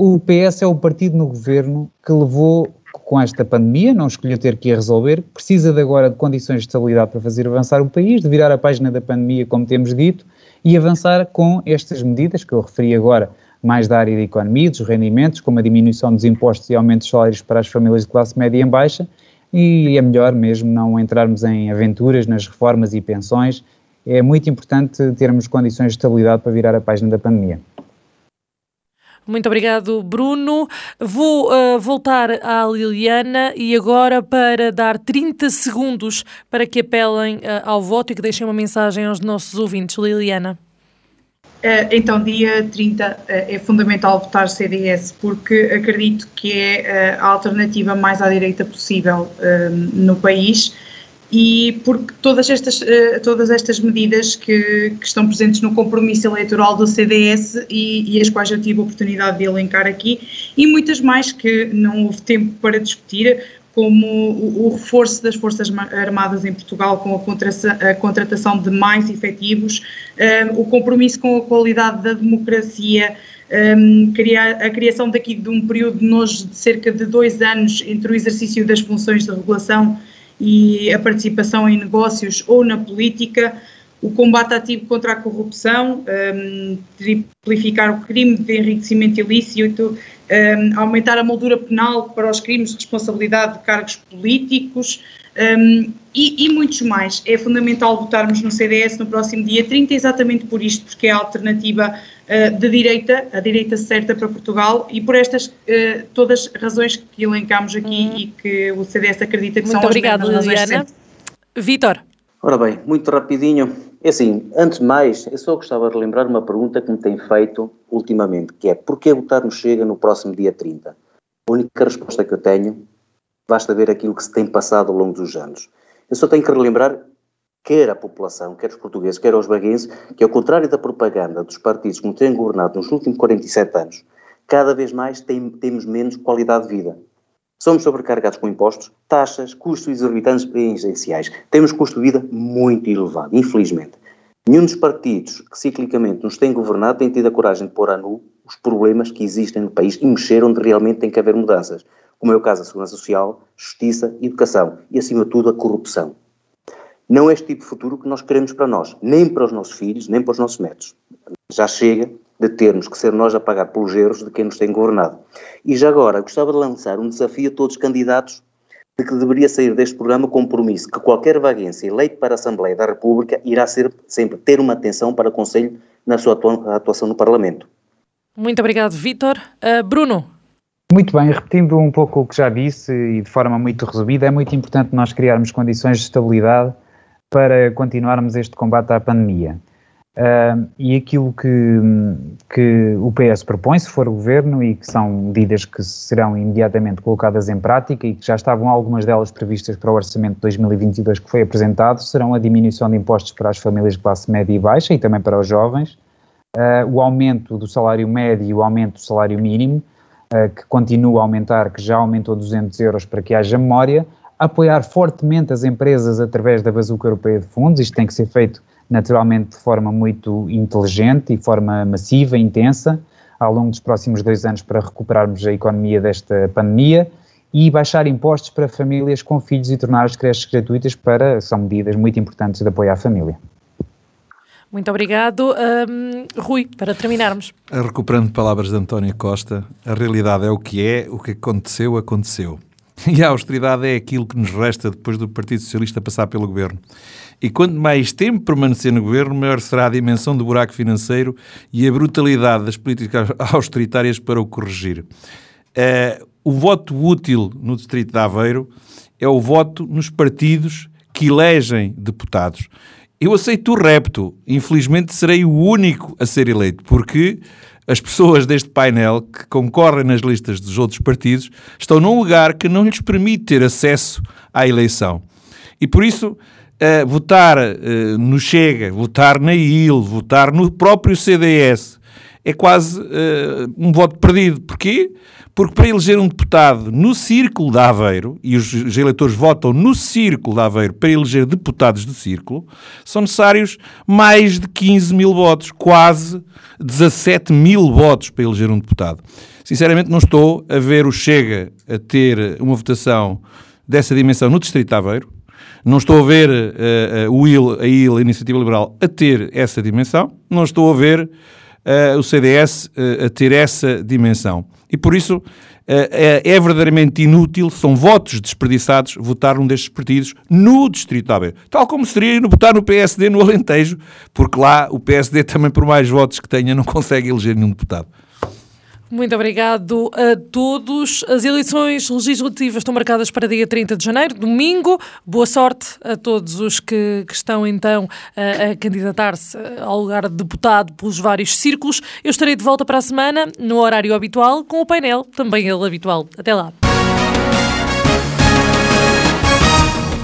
o PS é o partido no governo que levou com esta pandemia, não escolheu ter que ir resolver, precisa de agora de condições de estabilidade para fazer avançar o país, de virar a página da pandemia, como temos dito, e avançar com estas medidas que eu referi agora, mais da área da economia, dos rendimentos, como a diminuição dos impostos e aumento de salários para as famílias de classe média em baixa, e é melhor mesmo não entrarmos em aventuras nas reformas e pensões. É muito importante termos condições de estabilidade para virar a página da pandemia. Muito obrigado, Bruno. Vou uh, voltar à Liliana e agora para dar 30 segundos para que apelem uh, ao voto e que deixem uma mensagem aos nossos ouvintes. Liliana. Uh, então, dia 30 é fundamental votar CDS porque acredito que é a alternativa mais à direita possível no país e porque todas estas, uh, todas estas medidas que, que, estão presentes no compromisso eleitoral do CDS e, e, as quais eu tive a oportunidade de elencar aqui, e muitas mais que não houve tempo para discutir, como o, o reforço das Forças Armadas em Portugal com a, a contratação de mais efetivos, uh, o compromisso com a qualidade da democracia, um, criar, a criação daqui de um período de nojo de cerca de dois anos entre o exercício das funções de regulação e a participação em negócios ou na política, o combate ativo contra a corrupção, um, triplificar o crime de enriquecimento ilícito, um, aumentar a moldura penal para os crimes de responsabilidade de cargos políticos um, e, e, muitos mais. É fundamental votarmos no CDS no próximo dia 30, exatamente por isto, porque é a alternativa uh, de direita, a direita certa para Portugal e por estas uh, todas as razões que elencámos aqui uhum. e que o CDS acredita que Muito são obrigado, as Liliana. Vítor. Ora bem, muito rapidinho. É assim, antes de mais, eu só gostava de lembrar uma pergunta que me tem feito ultimamente, que é porquê votar no Chega no próximo dia 30? A única resposta que eu tenho, basta ver aquilo que se tem passado ao longo dos anos. Eu só tenho que relembrar, quer a população, quer os portugueses, quer os baguenses, que ao contrário da propaganda dos partidos que nos têm governado nos últimos 47 anos, cada vez mais tem, temos menos qualidade de vida. Somos sobrecarregados com impostos, taxas, custos exorbitantes essenciais. Temos custo de vida muito elevado, infelizmente. Nenhum dos partidos que ciclicamente nos tem governado tem tido a coragem de pôr à nu os problemas que existem no país e mexer onde realmente tem que haver mudanças, como é o caso da segurança social, justiça, educação e, acima de tudo, a corrupção. Não é este tipo de futuro que nós queremos para nós, nem para os nossos filhos, nem para os nossos netos. Já chega de termos que ser nós a pagar pelos erros de quem nos tem governado. E já agora, gostava de lançar um desafio a todos os candidatos de que deveria sair deste programa compromisso que qualquer vaguense eleito para a Assembleia da República irá ser, sempre ter uma atenção para o Conselho na sua atuação no Parlamento. Muito obrigado, Vítor. Uh, Bruno. Muito bem, repetindo um pouco o que já disse e de forma muito resumida, é muito importante nós criarmos condições de estabilidade para continuarmos este combate à pandemia. Uh, e aquilo que, que o PS propõe, se for o governo, e que são medidas que serão imediatamente colocadas em prática e que já estavam algumas delas previstas para o orçamento de 2022 que foi apresentado, serão a diminuição de impostos para as famílias de classe média e baixa e também para os jovens, uh, o aumento do salário médio e o aumento do salário mínimo, que continua a aumentar, que já aumentou 200 euros para que haja memória, apoiar fortemente as empresas através da bazuca europeia de fundos, isto tem que ser feito naturalmente de forma muito inteligente e forma massiva, intensa, ao longo dos próximos dois anos para recuperarmos a economia desta pandemia e baixar impostos para famílias com filhos e tornar as creches gratuitas para, são medidas muito importantes de apoio à família. Muito obrigado. Um, Rui, para terminarmos. Recuperando palavras de António Costa, a realidade é o que é, o que aconteceu, aconteceu. E a austeridade é aquilo que nos resta depois do Partido Socialista passar pelo governo. E quanto mais tempo permanecer no governo, maior será a dimensão do buraco financeiro e a brutalidade das políticas austeritárias para o corrigir. Uh, o voto útil no Distrito de Aveiro é o voto nos partidos que elegem deputados. Eu aceito o repto, infelizmente serei o único a ser eleito, porque as pessoas deste painel que concorrem nas listas dos outros partidos estão num lugar que não lhes permite ter acesso à eleição. E por isso, uh, votar uh, no Chega, votar na IL, votar no próprio CDS é quase uh, um voto perdido. Porquê? Porque para eleger um deputado no círculo de Aveiro, e os, os eleitores votam no círculo de Aveiro para eleger deputados do círculo, são necessários mais de 15 mil votos, quase 17 mil votos para eleger um deputado. Sinceramente, não estou a ver o Chega a ter uma votação dessa dimensão no Distrito de Aveiro. Não estou a ver uh, uh, o IL, a IL, a Iniciativa Liberal, a ter essa dimensão. Não estou a ver o CDS a ter essa dimensão. E por isso é, verdadeiramente inútil, são votos desperdiçados votar num destes partidos no Distrito Aveiro. Tal como seria votar no PSD no Alentejo, porque lá o PSD também, por mais votos que tenha, não consegue eleger nenhum deputado. Muito obrigado a todos. As eleições legislativas estão marcadas para dia 30 de janeiro, domingo. Boa sorte a todos os que, que estão então a, a candidatar-se ao lugar de deputado pelos vários círculos. Eu estarei de volta para a semana, no horário habitual, com o painel, também ele habitual. Até lá.